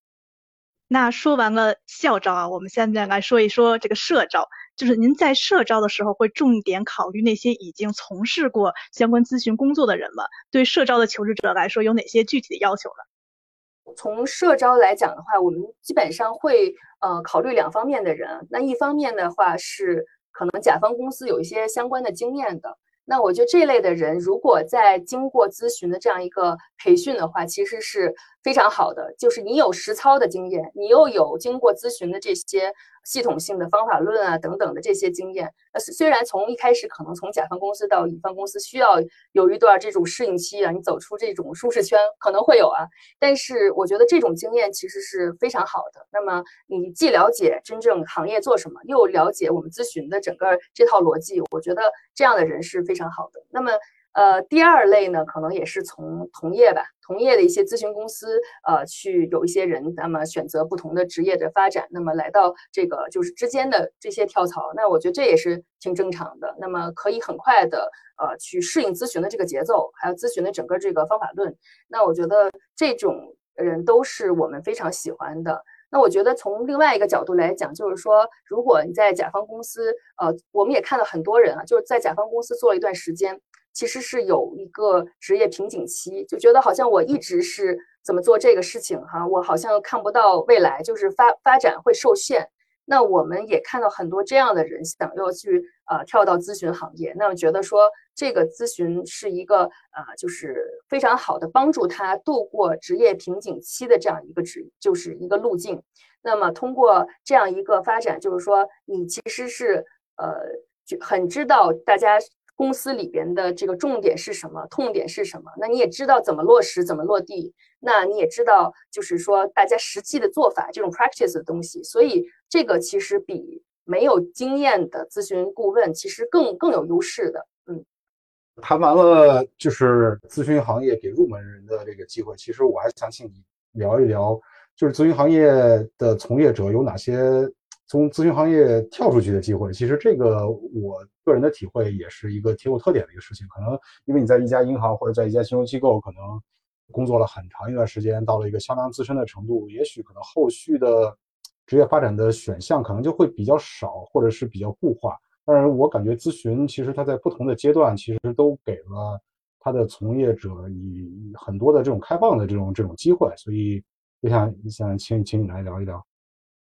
[SPEAKER 1] 那说完了校招啊，我们现在来说一说这个社招。就是您在社招的时候会重点考虑那些已经从事过相关咨询工作的人吗？对社招的求职者来说，有哪些具体的要求呢？
[SPEAKER 2] 从社招来讲的话，我们基本上会呃考虑两方面的人。那一方面的话是可能甲方公司有一些相关的经验的。那我觉得这类的人，如果在经过咨询的这样一个培训的话，其实是非常好的。就是你有实操的经验，你又有经过咨询的这些。系统性的方法论啊，等等的这些经验，呃，虽然从一开始可能从甲方公司到乙方公司需要有一段这种适应期啊，你走出这种舒适圈可能会有啊，但是我觉得这种经验其实是非常好的。那么你既了解真正行业做什么，又了解我们咨询的整个这套逻辑，我觉得这样的人是非常好的。那么。呃，第二类呢，可能也是从同业吧，同业的一些咨询公司，呃，去有一些人，那么选择不同的职业的发展，那么来到这个就是之间的这些跳槽，那我觉得这也是挺正常的。那么可以很快的，呃，去适应咨询的这个节奏，还有咨询的整个这个方法论。那我觉得这种人都是我们非常喜欢的。那我觉得从另外一个角度来讲，就是说，如果你在甲方公司，呃，我们也看到很多人啊，就是在甲方公司做了一段时间。其实是有一个职业瓶颈期，就觉得好像我一直是怎么做这个事情哈，我好像看不到未来，就是发发展会受限。那我们也看到很多这样的人想要去呃跳到咨询行业，那么觉得说这个咨询是一个呃就是非常好的帮助他度过职业瓶颈期的这样一个职，就是一个路径。那么通过这样一个发展，就是说你其实是呃就很知道大家。公司里边的这个重点是什么，痛点是什么？那你也知道怎么落实，怎么落地。那你也知道，就是说大家实际的做法，这种 practice 的东西。所以这个其实比没有经验的咨询顾问其实更更有优势的。嗯，
[SPEAKER 3] 谈完了就是咨询行业给入门人的这个机会，其实我还想请你聊一聊，就是咨询行业的从业者有哪些？从咨询行业跳出去的机会，其实这个我个人的体会也是一个挺有特点的一个事情。可能因为你在一家银行或者在一家金融机构，可能工作了很长一段时间，到了一个相当资深的程度，也许可能后续的职业发展的选项可能就会比较少，或者是比较固化。但是我感觉咨询其实它在不同的阶段，其实都给了他的从业者以很多的这种开放的这种这种机会。所以我想想请请你来聊一聊。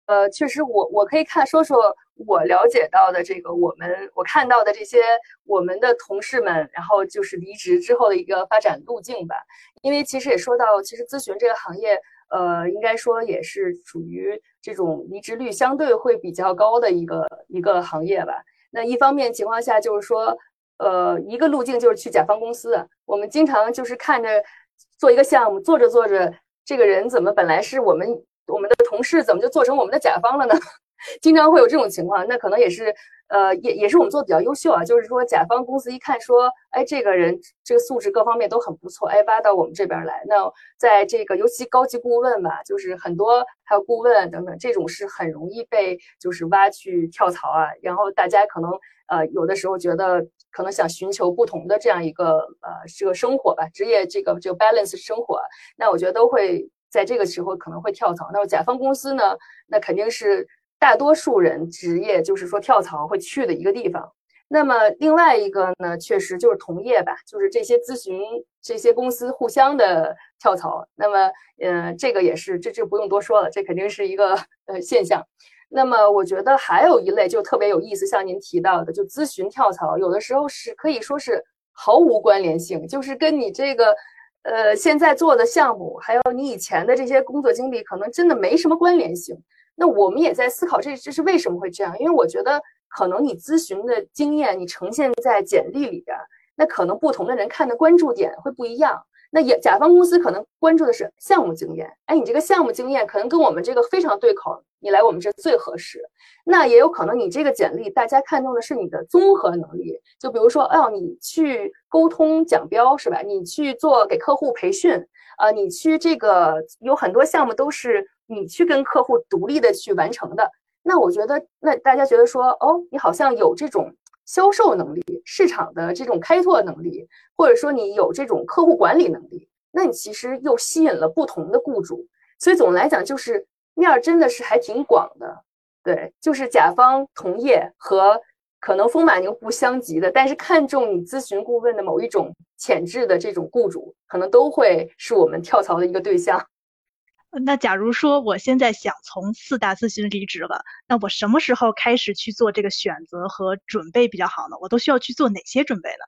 [SPEAKER 2] 呃，确实，我我可以看说说我了解到的这个，我们我看到的这些我们的同事们，然后就是离职之后的一个发展路径吧。因为其实也说到，其实咨询这个行业，呃，应该说也是属于这种离职率相对会比较高的一个一个行业吧。那一方面情况下，就是说，呃，一个路径就是去甲方公司。我们经常就是看着做一个项目，做着做着，这个人怎么本来是我们。我们的同事怎么就做成我们的甲方了呢？经常会有这种情况，那可能也是呃，也也是我们做的比较优秀啊，就是说甲方公司一看说，哎，这个人这个素质各方面都很不错，哎，挖到我们这边来。那在这个尤其高级顾问吧，就是很多还有顾问等等，这种是很容易被就是挖去跳槽啊。然后大家可能呃有的时候觉得可能想寻求不同的这样一个呃这个生活吧，职业这个这个 balance 生活，那我觉得都会在这个时候可能会跳槽。那么甲方公司呢，那肯定是。大多数人职业就是说跳槽会去的一个地方。那么另外一个呢，确实就是同业吧，就是这些咨询这些公司互相的跳槽。那么，嗯，这个也是这这不用多说了，这肯定是一个呃现象。那么我觉得还有一类就特别有意思，像您提到的，就咨询跳槽，有的时候是可以说是毫无关联性，就是跟你这个呃现在做的项目，还有你以前的这些工作经历，可能真的没什么关联性。那我们也在思考，这这是为什么会这样？因为我觉得可能你咨询的经验，你呈现在简历里边，那可能不同的人看的关注点会不一样。那也甲方公司可能关注的是项目经验，哎，你这个项目经验可能跟我们这个非常对口，你来我们这最合适。那也有可能你这个简历，大家看重的是你的综合能力，就比如说，哦，你去沟通讲标是吧？你去做给客户培训，啊，你去这个有很多项目都是。你去跟客户独立的去完成的，那我觉得，那大家觉得说，哦，你好像有这种销售能力、市场的这种开拓能力，或者说你有这种客户管理能力，那你其实又吸引了不同的雇主。所以总的来讲，就是面儿真的是还挺广的。对，就是甲方同业和可能风马牛不相及的，但是看中你咨询顾问的某一种潜质的这种雇主，可能都会是我们跳槽的一个对象。
[SPEAKER 1] 那假如说我现在想从四大咨询离职了，那我什么时候开始去做这个选择和准备比较好呢？我都需要去做哪些准备呢？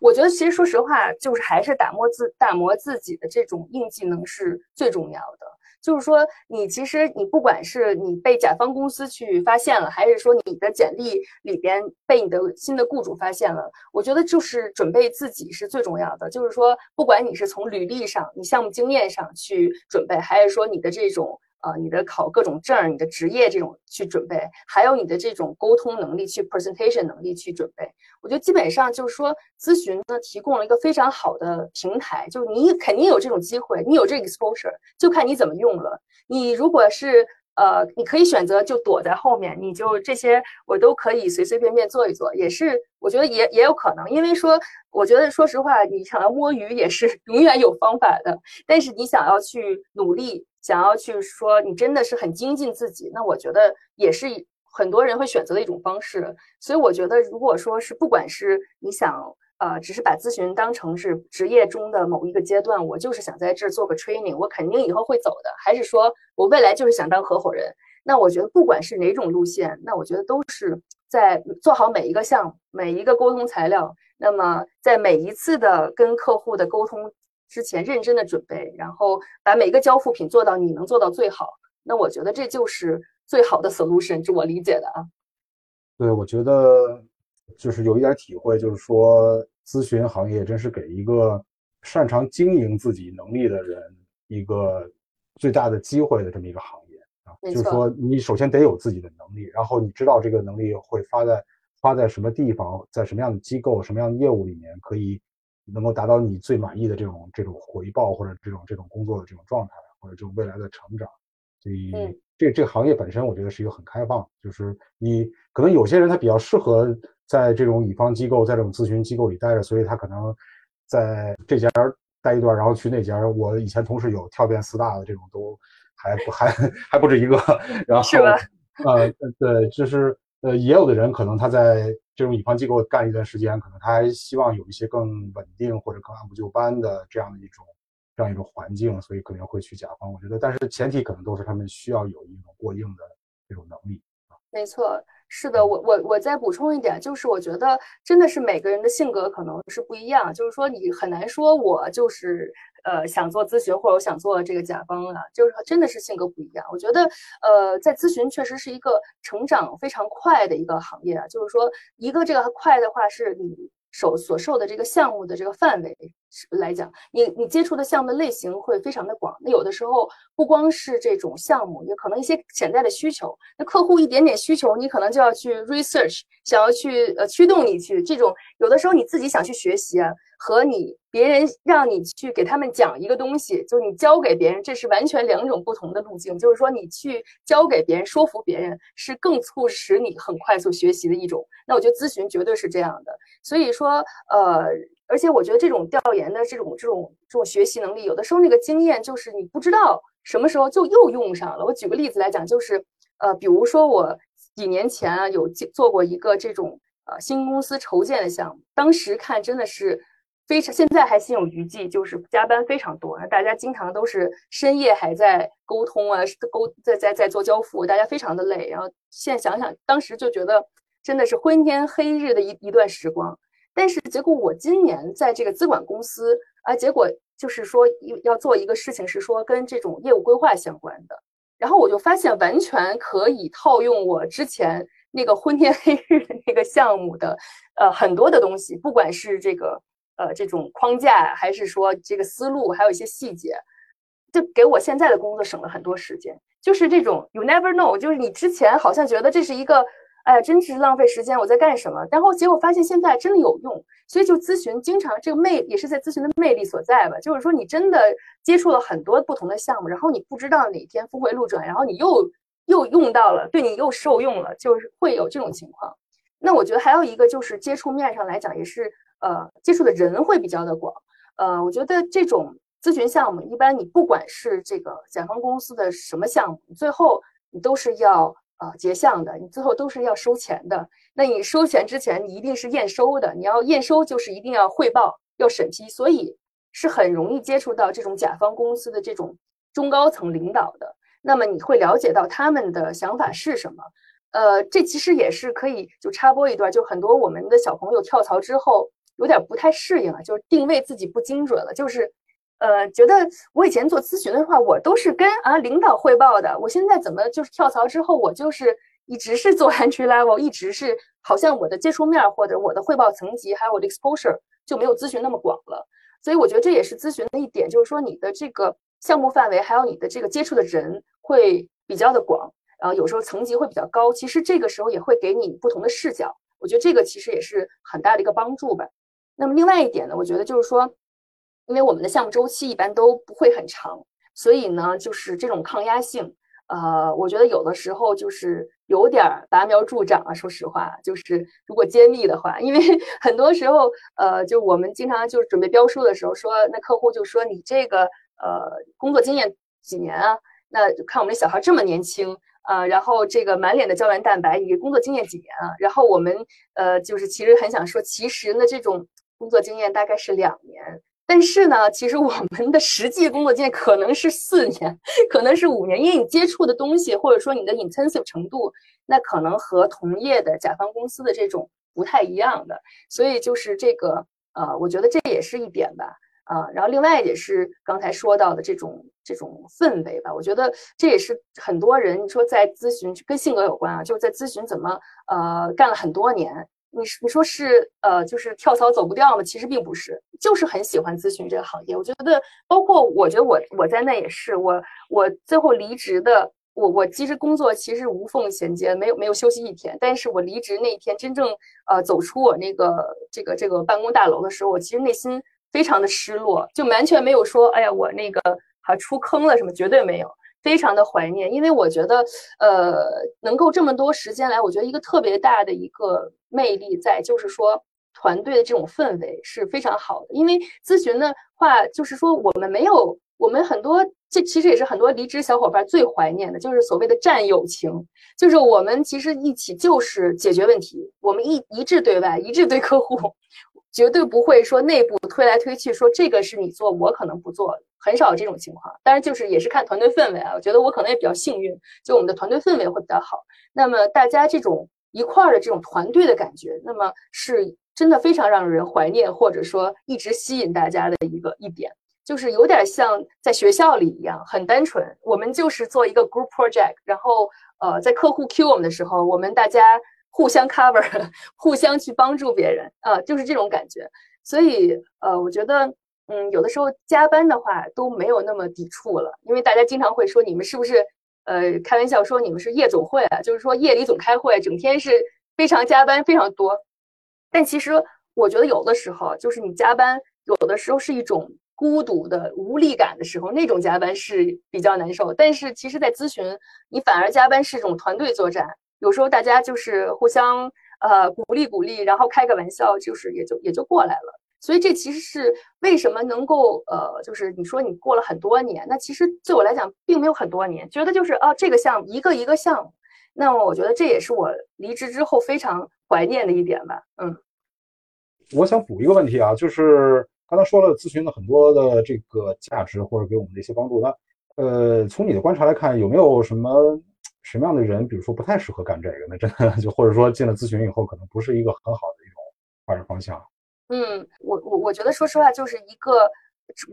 [SPEAKER 2] 我觉得其实说实话，就是还是打磨自打磨自己的这种硬技能是最重要的。就是说，你其实你不管是你被甲方公司去发现了，还是说你的简历里边被你的新的雇主发现了，我觉得就是准备自己是最重要的。就是说，不管你是从履历上、你项目经验上去准备，还是说你的这种。呃，你的考各种证，你的职业这种去准备，还有你的这种沟通能力去 presentation 能力去准备，我觉得基本上就是说，咨询呢提供了一个非常好的平台，就你肯定有这种机会，你有这个 exposure，就看你怎么用了。你如果是呃，你可以选择就躲在后面，你就这些我都可以随随便便做一做，也是我觉得也也有可能，因为说我觉得说实话，你想要摸鱼也是 永远有方法的，但是你想要去努力。想要去说你真的是很精进自己，那我觉得也是很多人会选择的一种方式。所以我觉得，如果说是不管是你想呃，只是把咨询当成是职业中的某一个阶段，我就是想在这做个 training，我肯定以后会走的。还是说我未来就是想当合伙人，那我觉得不管是哪种路线，那我觉得都是在做好每一个项目、每一个沟通材料。那么在每一次的跟客户的沟通。之前认真的准备，然后把每个交付品做到你能做到最好，那我觉得这就是最好的 solution，这我理解的啊。
[SPEAKER 3] 对，我觉得就是有一点体会，就是说咨询行业真是给一个擅长经营自己能力的人一个最大的机会的这么一个行业啊。就是说，你首先得有自己的能力，然后你知道这个能力会发在发在什么地方，在什么样的机构、什么样的业务里面可以。能够达到你最满意的这种这种回报，或者这种这种工作的这种状态，或者这种未来的成长，所以这这个行业本身，我觉得是一个很开放。就是你可能有些人他比较适合在这种乙方机构，在这种咨询机构里待着，所以他可能在这家待一段，然后去那家。我以前同事有跳遍四大的这种，都还不还 还不止一个。然后呃对，就是呃也有的人可能他在。这种乙方机构干一段时间，可能他还希望有一些更稳定或者更按部就班的这样的一种这样一种环境，所以可能会去甲方。我觉得，但是前提可能都是他们需要有一种过硬的这种能力。
[SPEAKER 2] 没错，是的，我我我再补充一点，就是我觉得真的是每个人的性格可能是不一样，就是说你很难说我就是。呃，想做咨询或者我想做这个甲方啊，就是真的是性格不一样。我觉得，呃，在咨询确实是一个成长非常快的一个行业啊。就是说，一个这个快的话，是你手所受的这个项目的这个范围来讲，你你接触的项目类型会非常的广。那有的时候不光是这种项目，也可能一些潜在的需求。那客户一点点需求，你可能就要去 research，想要去呃驱动你去这种。有的时候你自己想去学习啊，和你别人让你去给他们讲一个东西，就你教给别人，这是完全两种不同的路径。就是说你去教给别人，说服别人，是更促使你很快速学习的一种。那我觉得咨询绝对是这样的。所以说，呃。而且我觉得这种调研的这种这种这种学习能力，有的时候那个经验就是你不知道什么时候就又用上了。我举个例子来讲，就是呃，比如说我几年前啊有做过一个这种呃新公司筹建的项目，当时看真的是非常，现在还心有余悸，就是加班非常多，大家经常都是深夜还在沟通啊，沟在在在做交付，大家非常的累。然后现在想想，当时就觉得真的是昏天黑日的一一段时光。但是结果我今年在这个资管公司啊，结果就是说要做一个事情，是说跟这种业务规划相关的。然后我就发现完全可以套用我之前那个昏天黑日的那个项目的呃很多的东西，不管是这个呃这种框架，还是说这个思路，还有一些细节，就给我现在的工作省了很多时间。就是这种 you never know，就是你之前好像觉得这是一个。哎呀，真是浪费时间！我在干什么？然后结果发现现在真的有用，所以就咨询经常这个魅也是在咨询的魅力所在吧。就是说你真的接触了很多不同的项目，然后你不知道哪天峰回路转，然后你又又用到了，对你又受用了，就是会有这种情况。那我觉得还有一个就是接触面上来讲，也是呃接触的人会比较的广。呃，我觉得这种咨询项目一般你不管是这个甲方公司的什么项目，最后你都是要。呃，结项的，你最后都是要收钱的。那你收钱之前，你一定是验收的。你要验收，就是一定要汇报，要审批，所以是很容易接触到这种甲方公司的这种中高层领导的。那么你会了解到他们的想法是什么？呃，这其实也是可以就插播一段，就很多我们的小朋友跳槽之后有点不太适应啊，就是定位自己不精准了，就是。呃，觉得我以前做咨询的话，我都是跟啊领导汇报的。我现在怎么就是跳槽之后，我就是一直是做 entry level，一直是好像我的接触面或者我的汇报层级还有我的 exposure 就没有咨询那么广了。所以我觉得这也是咨询的一点，就是说你的这个项目范围还有你的这个接触的人会比较的广，然后有时候层级会比较高。其实这个时候也会给你不同的视角，我觉得这个其实也是很大的一个帮助吧。那么另外一点呢，我觉得就是说。因为我们的项目周期一般都不会很长，所以呢，就是这种抗压性，呃，我觉得有的时候就是有点拔苗助长啊。说实话，就是如果揭秘的话，因为 很多时候，呃，就我们经常就是准备标书的时候，说那客户就说你这个呃工作经验几年啊？那看我们小孩这么年轻啊，然后这个满脸的胶原蛋白，你工作经验几年啊？然后我们呃就是其实很想说，其实呢这种工作经验大概是两年。但是呢，其实我们的实际工作经验可能是四年，可能是五年，因为你接触的东西或者说你的 intensive 程度，那可能和同业的甲方公司的这种不太一样的。所以就是这个，呃，我觉得这也是一点吧，啊，然后另外也是刚才说到的这种这种氛围吧，我觉得这也是很多人你说在咨询跟性格有关啊，就是在咨询怎么呃干了很多年。你你说是呃，就是跳槽走不掉吗？其实并不是，就是很喜欢咨询这个行业。我觉得，包括我觉得我我在内也是，我我最后离职的，我我其实工作其实无缝衔接，没有没有休息一天。但是我离职那一天，真正呃走出我那个这个这个办公大楼的时候，我其实内心非常的失落，就完全没有说，哎呀，我那个还出坑了什么，绝对没有。非常的怀念，因为我觉得，呃，能够这么多时间来，我觉得一个特别大的一个魅力在，就是说团队的这种氛围是非常好的。因为咨询的话，就是说我们没有，我们很多，这其实也是很多离职小伙伴最怀念的，就是所谓的战友情，就是我们其实一起就是解决问题，我们一一致对外，一致对客户。绝对不会说内部推来推去，说这个是你做，我可能不做，很少这种情况。当然，就是也是看团队氛围啊。我觉得我可能也比较幸运，就我们的团队氛围会比较好。那么大家这种一块儿的这种团队的感觉，那么是真的非常让人怀念，或者说一直吸引大家的一个一点，就是有点像在学校里一样，很单纯。我们就是做一个 group project，然后呃，在客户 Q 我们的时候，我们大家。互相 cover，互相去帮助别人啊，就是这种感觉。所以呃，我觉得嗯，有的时候加班的话都没有那么抵触了，因为大家经常会说你们是不是呃开玩笑说你们是夜总会啊，就是说夜里总开会，整天是非常加班非常多。但其实我觉得有的时候就是你加班，有的时候是一种。孤独的无力感的时候，那种加班是比较难受。但是其实，在咨询，你反而加班是一种团队作战。有时候大家就是互相呃鼓励鼓励，然后开个玩笑，就是也就也就过来了。所以这其实是为什么能够呃，就是你说你过了很多年，那其实对我来讲并没有很多年，觉得就是哦这个项目一个一个项目。那么我觉得这也是我离职之后非常怀念的一点吧。嗯，
[SPEAKER 3] 我想补一个问题啊，就是。刚才说了咨询的很多的这个价值或者给我们的一些帮助，那呃，从你的观察来看，有没有什么什么样的人，比如说不太适合干这个？那真的就或者说进了咨询以后，可能不是一个很好的一种发展方向。
[SPEAKER 2] 嗯，我我我觉得说实话，就是一个。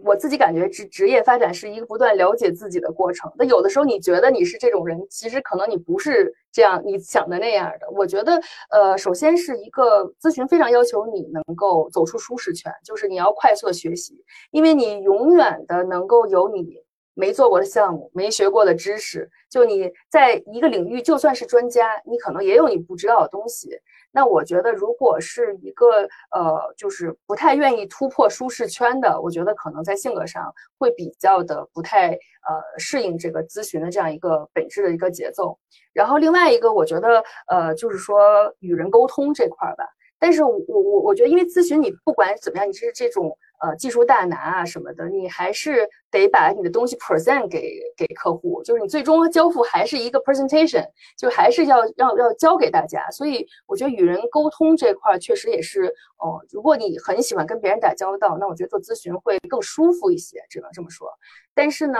[SPEAKER 2] 我自己感觉职职业发展是一个不断了解自己的过程。那有的时候你觉得你是这种人，其实可能你不是这样你想的那样的。我觉得，呃，首先是一个咨询非常要求你能够走出舒适圈，就是你要快速的学习，因为你永远的能够有你没做过的项目、没学过的知识。就你在一个领域，就算是专家，你可能也有你不知道的东西。那我觉得，如果是一个呃，就是不太愿意突破舒适圈的，我觉得可能在性格上会比较的不太呃适应这个咨询的这样一个本质的一个节奏。然后另外一个，我觉得呃，就是说与人沟通这块儿吧。但是我我我觉得，因为咨询你不管怎么样，你是这种。呃，技术大拿啊什么的，你还是得把你的东西 present 给给客户，就是你最终交付还是一个 presentation，就还是要要要交给大家。所以我觉得与人沟通这块确实也是，哦，如果你很喜欢跟别人打交道，那我觉得做咨询会更舒服一些，只能这么说。但是呢。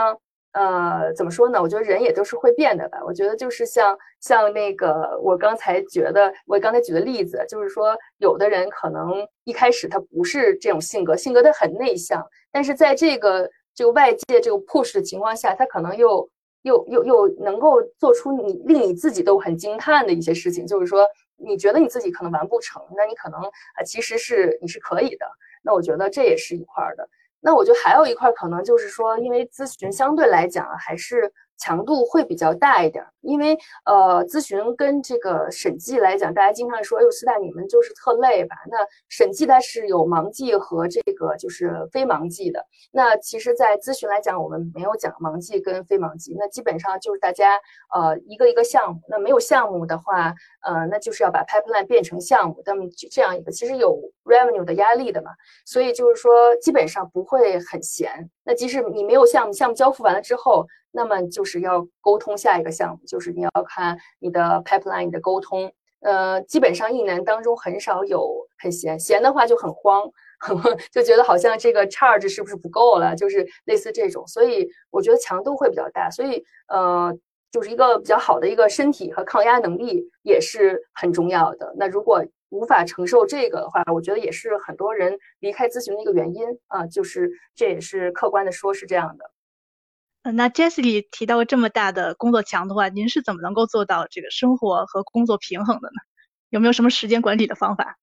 [SPEAKER 2] 呃，怎么说呢？我觉得人也都是会变的吧。我觉得就是像像那个，我刚才觉得，我刚才举的例子，就是说，有的人可能一开始他不是这种性格，性格他很内向，但是在这个这个外界这个 push 的情况下，他可能又又又又能够做出你令你自己都很惊叹的一些事情。就是说，你觉得你自己可能完不成，那你可能啊，其实是你是可以的。那我觉得这也是一块的。那我觉得还有一块可能就是说，因为咨询相对来讲还是。强度会比较大一点，因为呃，咨询跟这个审计来讲，大家经常说，哎呦，四大你们就是特累吧？那审计它是有盲记和这个就是非盲记的。那其实，在咨询来讲，我们没有讲盲记跟非盲记。那基本上就是大家呃一个一个项目。那没有项目的话，呃，那就是要把 pipeline 变成项目。那么就这样一个其实有 revenue 的压力的嘛，所以就是说基本上不会很闲。那即使你没有项目，项目交付完了之后。那么就是要沟通下一个项目，就是你要看你的 pipeline 的沟通，呃，基本上一年当中很少有很闲，闲的话就很慌，就觉得好像这个 charge 是不是不够了，就是类似这种，所以我觉得强度会比较大，所以呃，就是一个比较好的一个身体和抗压能力也是很重要的。那如果无法承受这个的话，我觉得也是很多人离开咨询的一个原因啊，就是这也是客观的说，是这样的。
[SPEAKER 1] 那 Jessie 提到这么大的工作强度啊，您是怎么能够做到这个生活和工作平衡的呢？有没有什么时间管理的方法？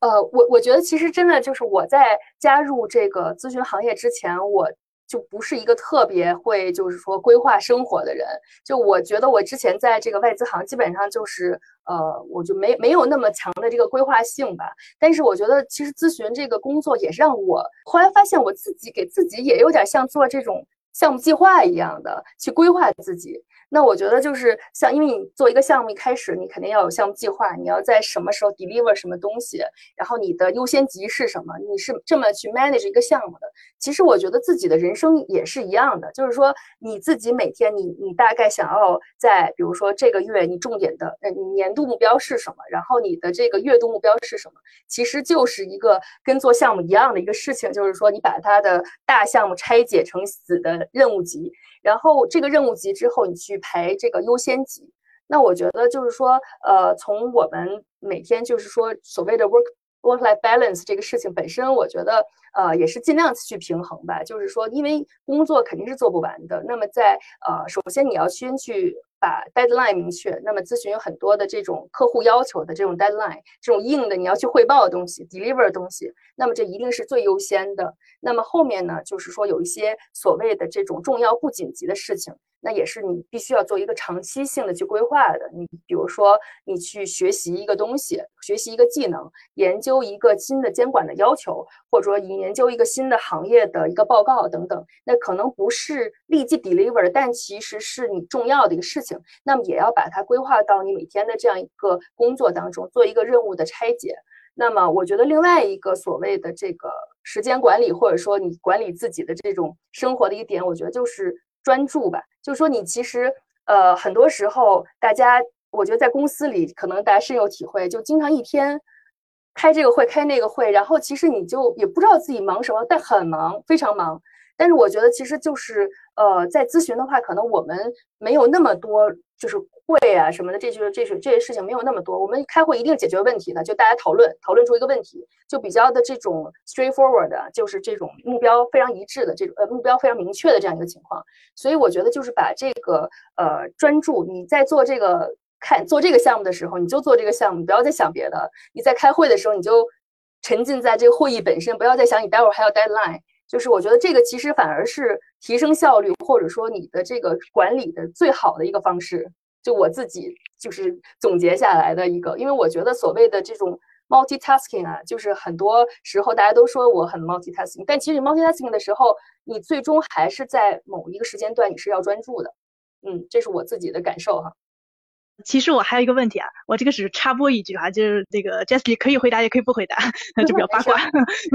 [SPEAKER 2] 呃，我我觉得其实真的就是我在加入这个咨询行业之前，我就不是一个特别会就是说规划生活的人。就我觉得我之前在这个外资行，基本上就是呃，我就没没有那么强的这个规划性吧。但是我觉得其实咨询这个工作也让我后来发现我自己给自己也有点像做这种。项目计划一样的去规划自己。那我觉得就是像，因为你做一个项目一开始，你肯定要有项目计划，你要在什么时候 deliver 什么东西，然后你的优先级是什么，你是这么去 manage 一个项目的。其实我觉得自己的人生也是一样的，就是说你自己每天你你大概想要在，比如说这个月你重点的，呃，你年度目标是什么，然后你的这个月度目标是什么，其实就是一个跟做项目一样的一个事情，就是说你把它的大项目拆解成死的任务集。然后这个任务集之后，你去排这个优先级。那我觉得就是说，呃，从我们每天就是说所谓的 work work life balance 这个事情本身，我觉得呃也是尽量去平衡吧。就是说，因为工作肯定是做不完的。那么在呃，首先你要先去把 deadline 明确。那么咨询有很多的这种客户要求的这种 deadline，这种硬的你要去汇报的东西，deliver 的东西，那么这一定是最优先的。那么后面呢，就是说有一些所谓的这种重要不紧急的事情。那也是你必须要做一个长期性的去规划的。你比如说，你去学习一个东西，学习一个技能，研究一个新的监管的要求，或者说你研究一个新的行业的一个报告等等，那可能不是立即 deliver，但其实是你重要的一个事情。那么也要把它规划到你每天的这样一个工作当中，做一个任务的拆解。那么我觉得另外一个所谓的这个时间管理，或者说你管理自己的这种生活的一点，我觉得就是专注吧。就是说，你其实，呃，很多时候，大家，我觉得在公司里，可能大家深有体会，就经常一天开这个会，开那个会，然后其实你就也不知道自己忙什么，但很忙，非常忙。但是我觉得，其实就是，呃，在咨询的话，可能我们没有那么多，就是会啊什么的，这些这些这些事情没有那么多。我们开会一定解决问题的，就大家讨论，讨论出一个问题，就比较的这种 straightforward，的就是这种目标非常一致的这种，呃，目标非常明确的这样一个情况。所以我觉得，就是把这个，呃，专注你在做这个看做这个项目的时候，你就做这个项目，不要再想别的。你在开会的时候，你就沉浸在这个会议本身，不要再想你待会儿还要 deadline。就是我觉得这个其实反而是提升效率，或者说你的这个管理的最好的一个方式。就我自己就是总结下来的一个，因为我觉得所谓的这种 multitasking 啊，就是很多时候大家都说我很 multitasking，但其实 multitasking 的时候，你最终还是在某一个时间段你是要专注的。嗯，这是我自己的感受哈。
[SPEAKER 1] 其实我还有一个问题啊，我这个只是插播一句哈，就是这个 Jessie 可以回答也可以不回答，那 就比较 八卦。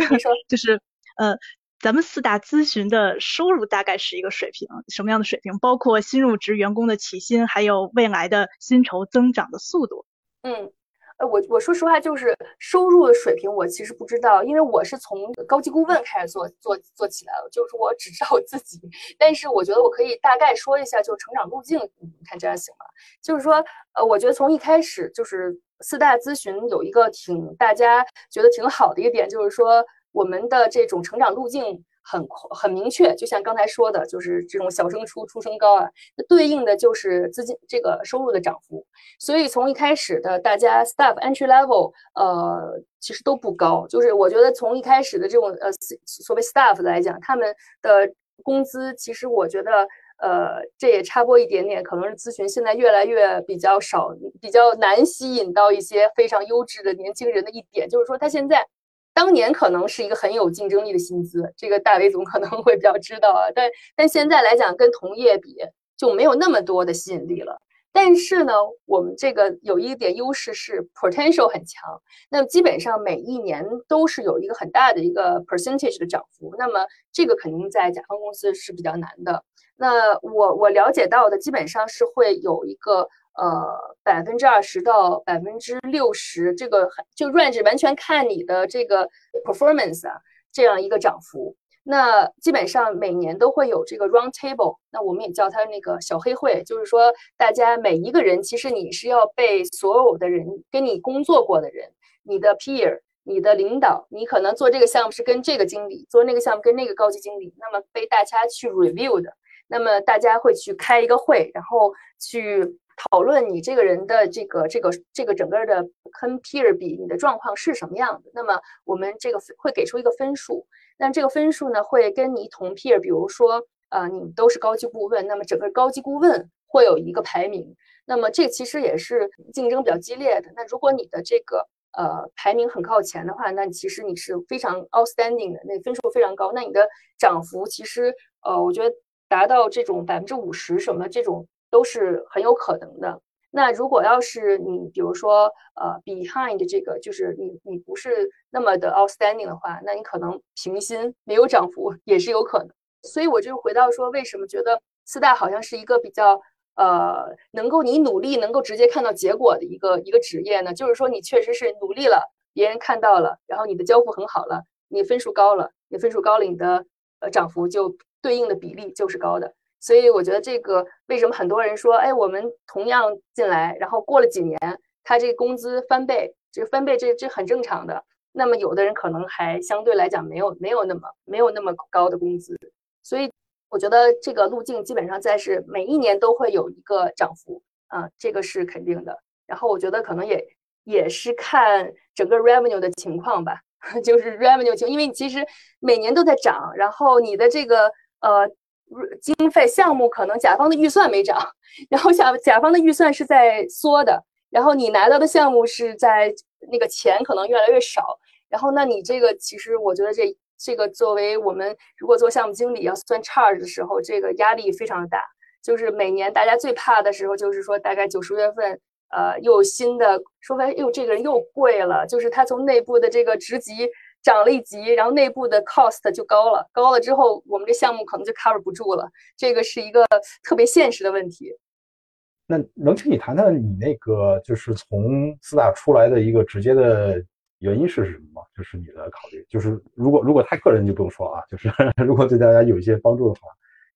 [SPEAKER 2] 你说，
[SPEAKER 1] 就是呃。咱们四大咨询的收入大概是一个水平，什么样的水平？包括新入职员工的起薪，还有未来的薪酬增长的速度。
[SPEAKER 2] 嗯，呃，我我说实话，就是收入的水平，我其实不知道，因为我是从高级顾问开始做做做起来的，就是我只知道我自己。但是我觉得我可以大概说一下，就是成长路径，你看这样行吗？就是说，呃，我觉得从一开始就是四大咨询有一个挺大家觉得挺好的一点，就是说。我们的这种成长路径很很明确，就像刚才说的，就是这种小升初、初升高啊，对应的就是资金这个收入的涨幅。所以从一开始的大家 staff entry level，呃，其实都不高。就是我觉得从一开始的这种呃所谓 staff 来讲，他们的工资其实我觉得，呃，这也插播一点点，可能是咨询现在越来越比较少，比较难吸引到一些非常优质的年轻人的一点，就是说他现在。当年可能是一个很有竞争力的薪资，这个大伟总可能会比较知道啊。但但现在来讲，跟同业比就没有那么多的吸引力了。但是呢，我们这个有一点优势是 potential 很强，那么基本上每一年都是有一个很大的一个 percentage 的涨幅。那么这个肯定在甲方公司是比较难的。那我我了解到的基本上是会有一个。呃，百分之二十到百分之六十，这个就 range 完全看你的这个 performance 啊，这样一个涨幅。那基本上每年都会有这个 round table，那我们也叫它那个小黑会，就是说大家每一个人，其实你是要被所有的人跟你工作过的人，你的 peer，你的领导，你可能做这个项目是跟这个经理，做那个项目跟那个高级经理，那么被大家去 review 的，那么大家会去开一个会，然后去。讨论你这个人的这个这个这个整个的 compare 比，你的状况是什么样的？那么我们这个会给出一个分数，那这个分数呢会跟你同 peer，比如说呃你都是高级顾问，那么整个高级顾问会有一个排名，那么这其实也是竞争比较激烈的。那如果你的这个呃排名很靠前的话，那其实你是非常 outstanding 的，那分数非常高，那你的涨幅其实呃我觉得达到这种百分之五十什么这种。都是很有可能的。那如果要是你，比如说，呃，behind 这个，就是你你不是那么的 outstanding 的话，那你可能平薪没有涨幅也是有可能。所以我就回到说，为什么觉得四大好像是一个比较呃，能够你努力能够直接看到结果的一个一个职业呢？就是说你确实是努力了，别人看到了，然后你的交付很好了，你分数高了，你分数高了，你的呃涨幅就对应的比例就是高的。所以我觉得这个为什么很多人说，哎，我们同样进来，然后过了几年，他这工资翻倍，这翻倍这这很正常的。那么有的人可能还相对来讲没有没有那么没有那么高的工资。所以我觉得这个路径基本上在是每一年都会有一个涨幅啊，这个是肯定的。然后我觉得可能也也是看整个 revenue 的情况吧，就是 revenue 情，因为其实每年都在涨，然后你的这个呃经费项目可能甲方的预算没涨，然后甲甲方的预算是在缩的，然后你拿到的项目是在那个钱可能越来越少，然后那你这个其实我觉得这。这个作为我们如果做项目经理要算 charge 的时候，这个压力非常大。就是每年大家最怕的时候，就是说大概九十月份，呃，又有新的说白，又这个人又贵了，就是他从内部的这个职级涨了一级，然后内部的 cost 就高了，高了之后，我们这项目可能就 cover 不住了。这个是一个特别现实的问题。
[SPEAKER 3] 那能请你谈谈你那个就是从四大出来的一个直接的？原因是什么吗？就是你的考虑，就是如果如果太个人就不用说啊，就是 如果对大家有一些帮助的话。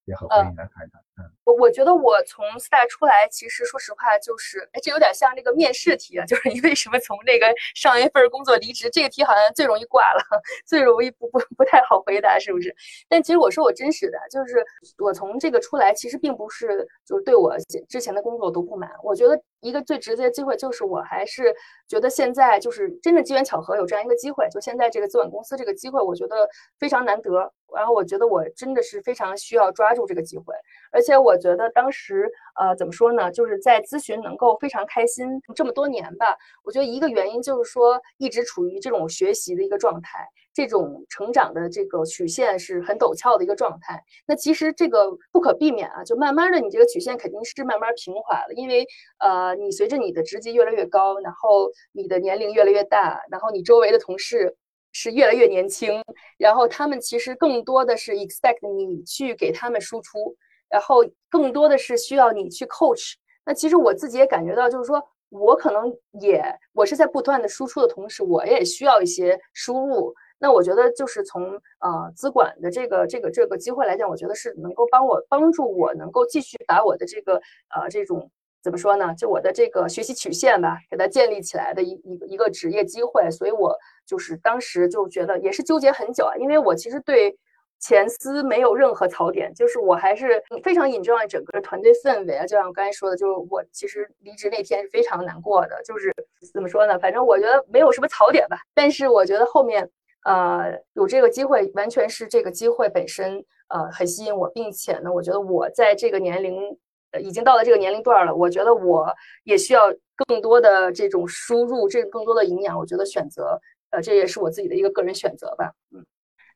[SPEAKER 3] 也很欢迎来看一看。
[SPEAKER 2] 我我觉得我从四大出来，其实说实话就是，哎，这有点像这个面试题啊，就是你为什么从那个上一份工作离职？这个题好像最容易挂了，最容易不不不太好回答，是不是？但其实我说我真实的，就是我从这个出来，其实并不是就对我之前的工作都不满。我觉得一个最直接的机会就是，我还是觉得现在就是真的机缘巧合有这样一个机会，就现在这个资管公司这个机会，我觉得非常难得。然后我觉得我真的是非常需要抓住这个机会，而且我觉得当时呃怎么说呢，就是在咨询能够非常开心这么多年吧。我觉得一个原因就是说一直处于这种学习的一个状态，这种成长的这个曲线是很陡峭的一个状态。那其实这个不可避免啊，就慢慢的你这个曲线肯定是慢慢平滑了，因为呃你随着你的职级越来越高，然后你的年龄越来越大，然后你周围的同事。是越来越年轻，然后他们其实更多的是 expect 你去给他们输出，然后更多的是需要你去 coach。那其实我自己也感觉到，就是说我可能也我是在不断的输出的同时，我也需要一些输入。那我觉得就是从呃资管的这个这个这个机会来讲，我觉得是能够帮我帮助我能够继续把我的这个呃这种。怎么说呢？就我的这个学习曲线吧，给它建立起来的一一个一个职业机会，所以我就是当时就觉得也是纠结很久啊，因为我其实对前司没有任何槽点，就是我还是非常 enjoy 整个团队氛围啊。就像我刚才说的，就是我其实离职那天是非常难过的，就是怎么说呢？反正我觉得没有什么槽点吧。但是我觉得后面呃有这个机会，完全是这个机会本身呃很吸引我，并且呢，我觉得我在这个年龄。已经到了这个年龄段了，我觉得我也需要更多的这种输入，这更多的营养。我觉得选择，呃，这也是我自己的一个个人选择吧。嗯，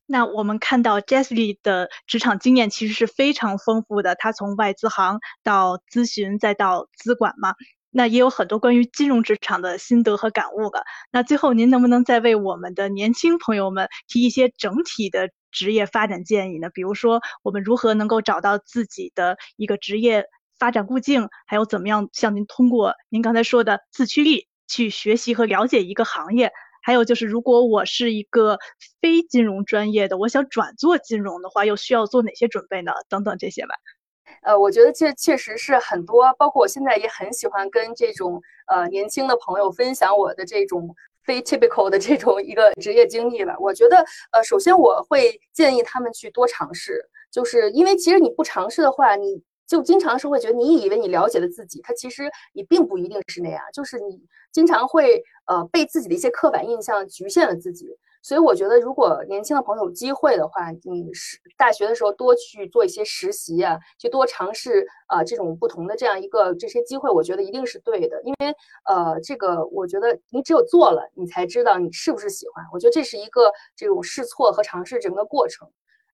[SPEAKER 1] 那我们看到 Jessie 的职场经验其实是非常丰富的，他从外资行到咨询再到资管嘛，那也有很多关于金融职场的心得和感悟的。那最后您能不能再为我们的年轻朋友们提一些整体的职业发展建议呢？比如说，我们如何能够找到自己的一个职业？发展路径，还有怎么样像您通过您刚才说的自驱力去学习和了解一个行业，还有就是如果我是一个非金融专业的，我想转做金融的话，又需要做哪些准备呢？等等这些吧。
[SPEAKER 2] 呃，我觉得这确实是很多，包括我现在也很喜欢跟这种呃年轻的朋友分享我的这种非 typical 的这种一个职业经历吧。我觉得呃，首先我会建议他们去多尝试，就是因为其实你不尝试的话，你。就经常是会觉得你以为你了解了自己，他其实你并不一定是那样，就是你经常会呃被自己的一些刻板印象局限了自己。所以我觉得，如果年轻的朋友有机会的话，你是大学的时候多去做一些实习啊，去多尝试啊这种不同的这样一个这些机会，我觉得一定是对的。因为呃这个我觉得你只有做了，你才知道你是不是喜欢。我觉得这是一个这种试错和尝试整个过程。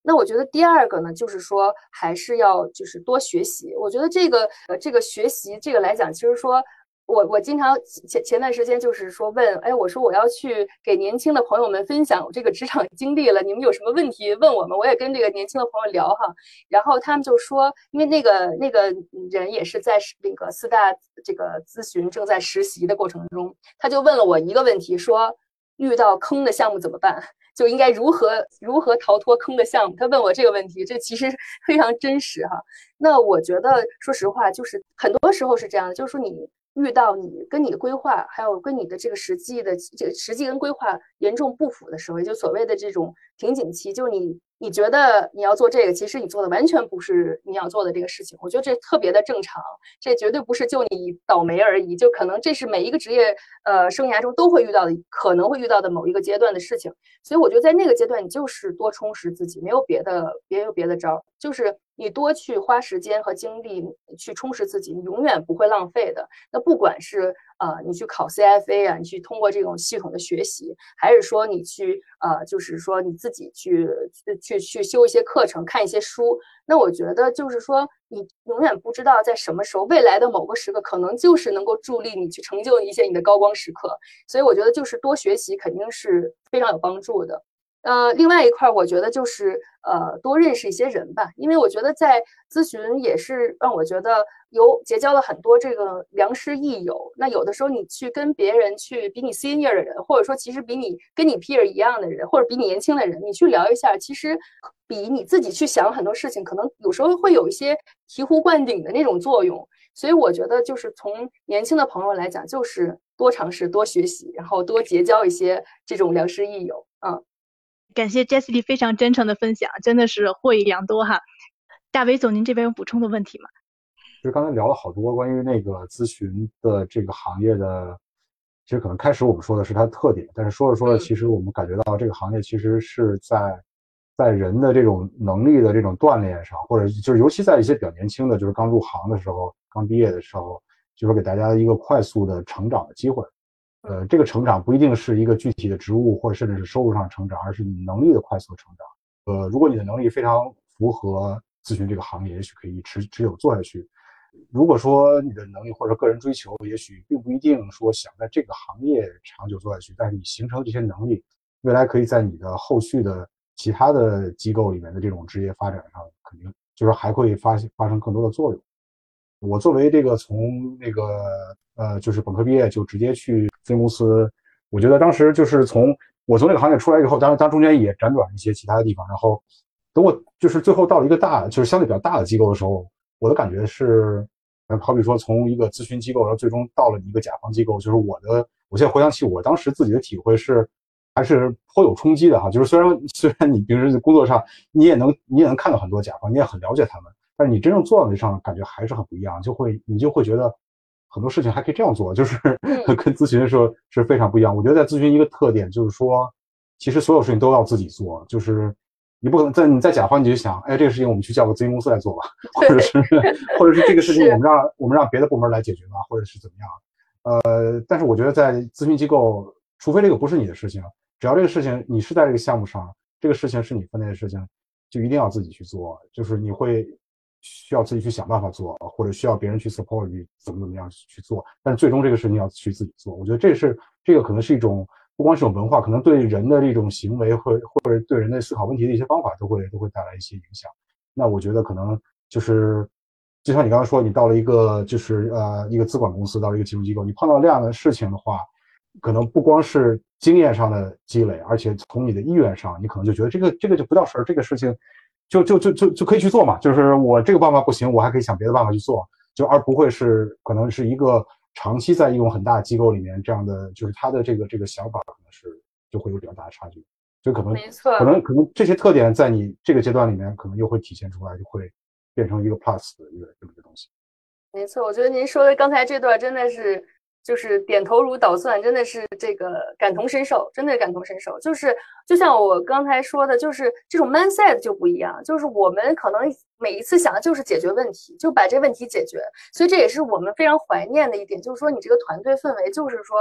[SPEAKER 2] 那我觉得第二个呢，就是说还是要就是多学习。我觉得这个呃这个学习这个来讲，其实说我我经常前前段时间就是说问，哎，我说我要去给年轻的朋友们分享这个职场经历了，你们有什么问题问我们？我也跟这个年轻的朋友聊哈，然后他们就说，因为那个那个人也是在那个四大这个咨询正在实习的过程中，他就问了我一个问题，说遇到坑的项目怎么办？就应该如何如何逃脱坑的项目？他问我这个问题，这其实非常真实哈。那我觉得，说实话，就是很多时候是这样的，就是说你遇到你跟你的规划，还有跟你的这个实际的这个实际跟规划严重不符的时候，就所谓的这种瓶颈期，就是你你觉得你要做这个，其实你做的完全不是你要做的这个事情。我觉得这特别的正常，这绝对不是就你倒霉而已，就可能这是每一个职业呃生涯中都会遇到的，可能会遇到的某一个阶段的事情。所以我觉得在那个阶段，你就是多充实自己，没有别的，别有别的招，就是。你多去花时间和精力去充实自己，你永远不会浪费的。那不管是呃你去考 CFA 啊，你去通过这种系统的学习，还是说你去呃就是说你自己去去去修一些课程、看一些书，那我觉得就是说你永远不知道在什么时候，未来的某个时刻，可能就是能够助力你去成就一些你的高光时刻。所以我觉得就是多学习肯定是非常有帮助的。呃，另外一块，我觉得就是呃，多认识一些人吧，因为我觉得在咨询也是让我觉得有结交了很多这个良师益友。那有的时候你去跟别人去比你 senior 的人，或者说其实比你跟你 peer 一样的人，或者比你年轻的人，你去聊一下，其实比你自己去想很多事情，可能有时候会有一些醍醐灌顶的那种作用。所以我觉得就是从年轻的朋友来讲，就是多尝试、多学习，然后多结交一些这种良师益友，嗯。
[SPEAKER 1] 感谢 Jessie 非常真诚的分享，真的是获益良多哈。大伟总，您这边有补充的问题吗？
[SPEAKER 3] 就是刚才聊了好多关于那个咨询的这个行业的，其实可能开始我们说的是它的特点，但是说着说着，其实我们感觉到这个行业其实是在在人的这种能力的这种锻炼上，或者就是尤其在一些比较年轻的，就是刚入行的时候、刚毕业的时候，就是给大家一个快速的成长的机会。呃，这个成长不一定是一个具体的职务或者甚至是收入上成长，而是你能力的快速成长。呃，如果你的能力非常符合咨询这个行业，也许可以持持久做下去。如果说你的能力或者个人追求，也许并不一定说想在这个行业长久做下去，但是你形成这些能力，未来可以在你的后续的其他的机构里面的这种职业发展上，肯定就是还会发发生更多的作用。我作为这个从那个呃，就是本科毕业就直接去咨询公司，我觉得当时就是从我从这个行业出来以后，当然当中间也辗转一些其他的地方，然后等我就是最后到了一个大，就是相对比较大的机构的时候，我的感觉是，好比说从一个咨询机构，然后最终到了一个甲方机构，就是我的，我现在回想起我当时自己的体会是，还是颇有冲击的哈。就是虽然 虽然你平时工作上你也能你也能看到很多甲方，你也很了解他们。但是你真正做到那上，感觉还是很不一样，就会你就会觉得很多事情还可以这样做，就是 跟咨询的时候是非常不一样。我觉得在咨询一个特点就是说，其实所有事情都要自己做，就是你不可能在你在甲方你就想，哎，这个事情我们去叫个咨询公司来做吧，或者是或者是这个事情我们让我们让别的部门来解决吧，或者是怎么样？呃，但是我觉得在咨询机构，除非这个不是你的事情，只要这个事情你是在这个项目上，这个事情是你分内的事情，就一定要自己去做，就是你会。需要自己去想办法做，或者需要别人去 support 你怎么怎么样去做，但最终这个事情要去自己做。我觉得这是这个可能是一种不光是种文化，可能对人的这种行为或或者对人的思考问题的一些方法都会都会带来一些影响。那我觉得可能就是就像你刚刚说，你到了一个就是呃一个资管公司，到了一个金融机构，你碰到这样的事情的话，可能不光是经验上的积累，而且从你的意愿上，你可能就觉得这个这个就不叫事儿，这个事情。就就就就就可以去做嘛，就是我这个办法不行，我还可以想别的办法去做，就而不会是可能是一个长期在一种很大机构里面这样的，就是他的这个这个想法可能是就会有比较大的差距，所以可能
[SPEAKER 2] 没错，
[SPEAKER 3] 可能可能这些特点在你这个阶段里面可能又会体现出来，就会变成一个 plus 的一个这么一个东西。
[SPEAKER 2] 没错，我觉得您说的刚才这段真的是。就是点头如捣蒜，真的是这个感同身受，真的感同身受。就是就像我刚才说的，就是这种 mindset 就不一样。就是我们可能每一次想的就是解决问题，就把这问题解决。所以这也是我们非常怀念的一点，就是说你这个团队氛围，就是说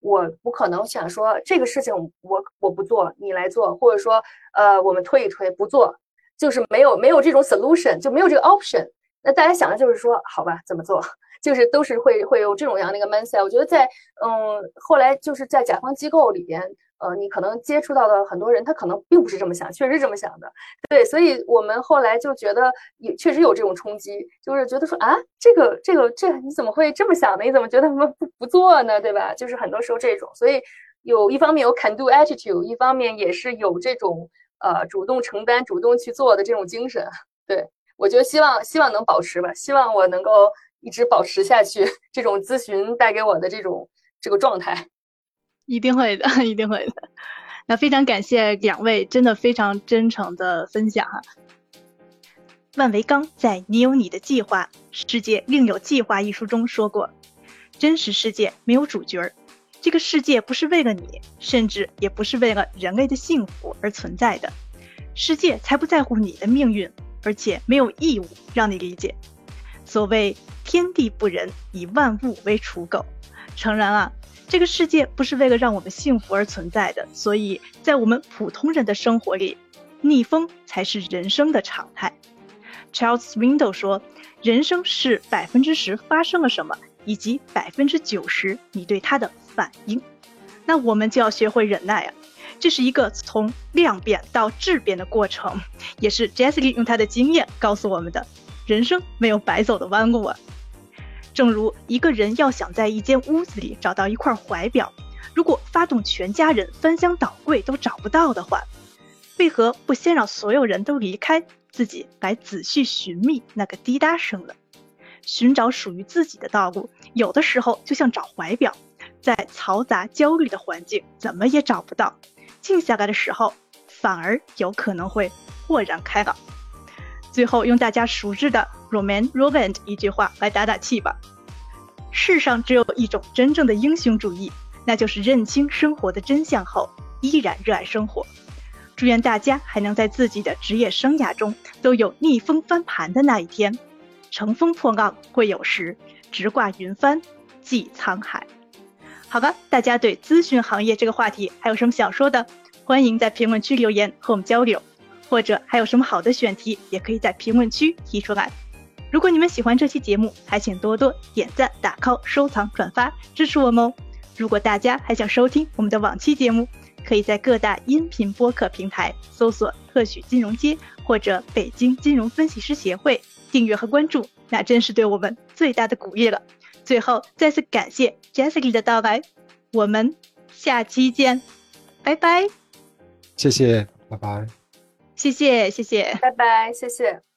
[SPEAKER 2] 我不可能想说这个事情我我不做，你来做，或者说呃我们推一推不做，就是没有没有这种 solution，就没有这个 option。那大家想的就是说好吧，怎么做？就是都是会会有这种样的一个 mindset，我觉得在嗯后来就是在甲方机构里边，呃，你可能接触到的很多人，他可能并不是这么想，确实这么想的，对，所以我们后来就觉得也确实有这种冲击，就是觉得说啊，这个这个这你怎么会这么想呢？你怎么觉得不不做呢？对吧？就是很多时候这种，所以有一方面有 can do attitude，一方面也是有这种呃主动承担、主动去做的这种精神。对我觉得希望希望能保持吧，希望我能够。一直保持下去，这种咨询带给我的这种这个状态，
[SPEAKER 1] 一定会的，一定会的。那非常感谢两位，真的非常真诚的分享哈。万维钢在《你有你的计划，世界另有计划》一书中说过：“真实世界没有主角儿，这个世界不是为了你，甚至也不是为了人类的幸福而存在的。世界才不在乎你的命运，而且没有义务让你理解。所谓天地不仁，以万物为刍狗。诚然啊，这个世界不是为了让我们幸福而存在的，所以在我们普通人的生活里，逆风才是人生的常态。” Charles Swindoll 说：“人生是百分之十发生了什么，以及百分之九十你对它的反应。那我们就要学会忍耐啊，这是一个从量变到质变的过程，也是 Jessica 用她的经验告诉我们的。人生没有白走的弯路啊。正如一个人要想在一间屋子里找到一块怀表，如果发动全家人翻箱倒柜都找不到的话，为何不先让所有人都离开？”自己来仔细寻觅那个滴答声了，寻找属于自己的道路，有的时候就像找怀表，在嘈杂焦虑的环境怎么也找不到，静下来的时候反而有可能会豁然开朗。最后用大家熟知的 Roman Roland 一句话来打打气吧：世上只有一种真正的英雄主义，那就是认清生活的真相后依然热爱生活。祝愿大家还能在自己的职业生涯中都有逆风翻盘的那一天，乘风破浪会有时，直挂云帆济沧海。好吧，大家对咨询行业这个话题还有什么想说的？欢迎在评论区留言和我们交流，或者还有什么好的选题，也可以在评论区提出来。如果你们喜欢这期节目，还请多多点赞、打 call、收藏、转发支持我们哦。如果大家还想收听我们的往期节目，可以在各大音频播客平台搜索“特许金融街”或者“北京金融分析师协会”，订阅和关注，那真是对我们最大的鼓励了。最后，再次感谢 Jessica 的到来，我们下期见，拜拜。
[SPEAKER 3] 谢谢，拜拜。
[SPEAKER 1] 谢谢，谢谢，
[SPEAKER 2] 拜拜，谢谢。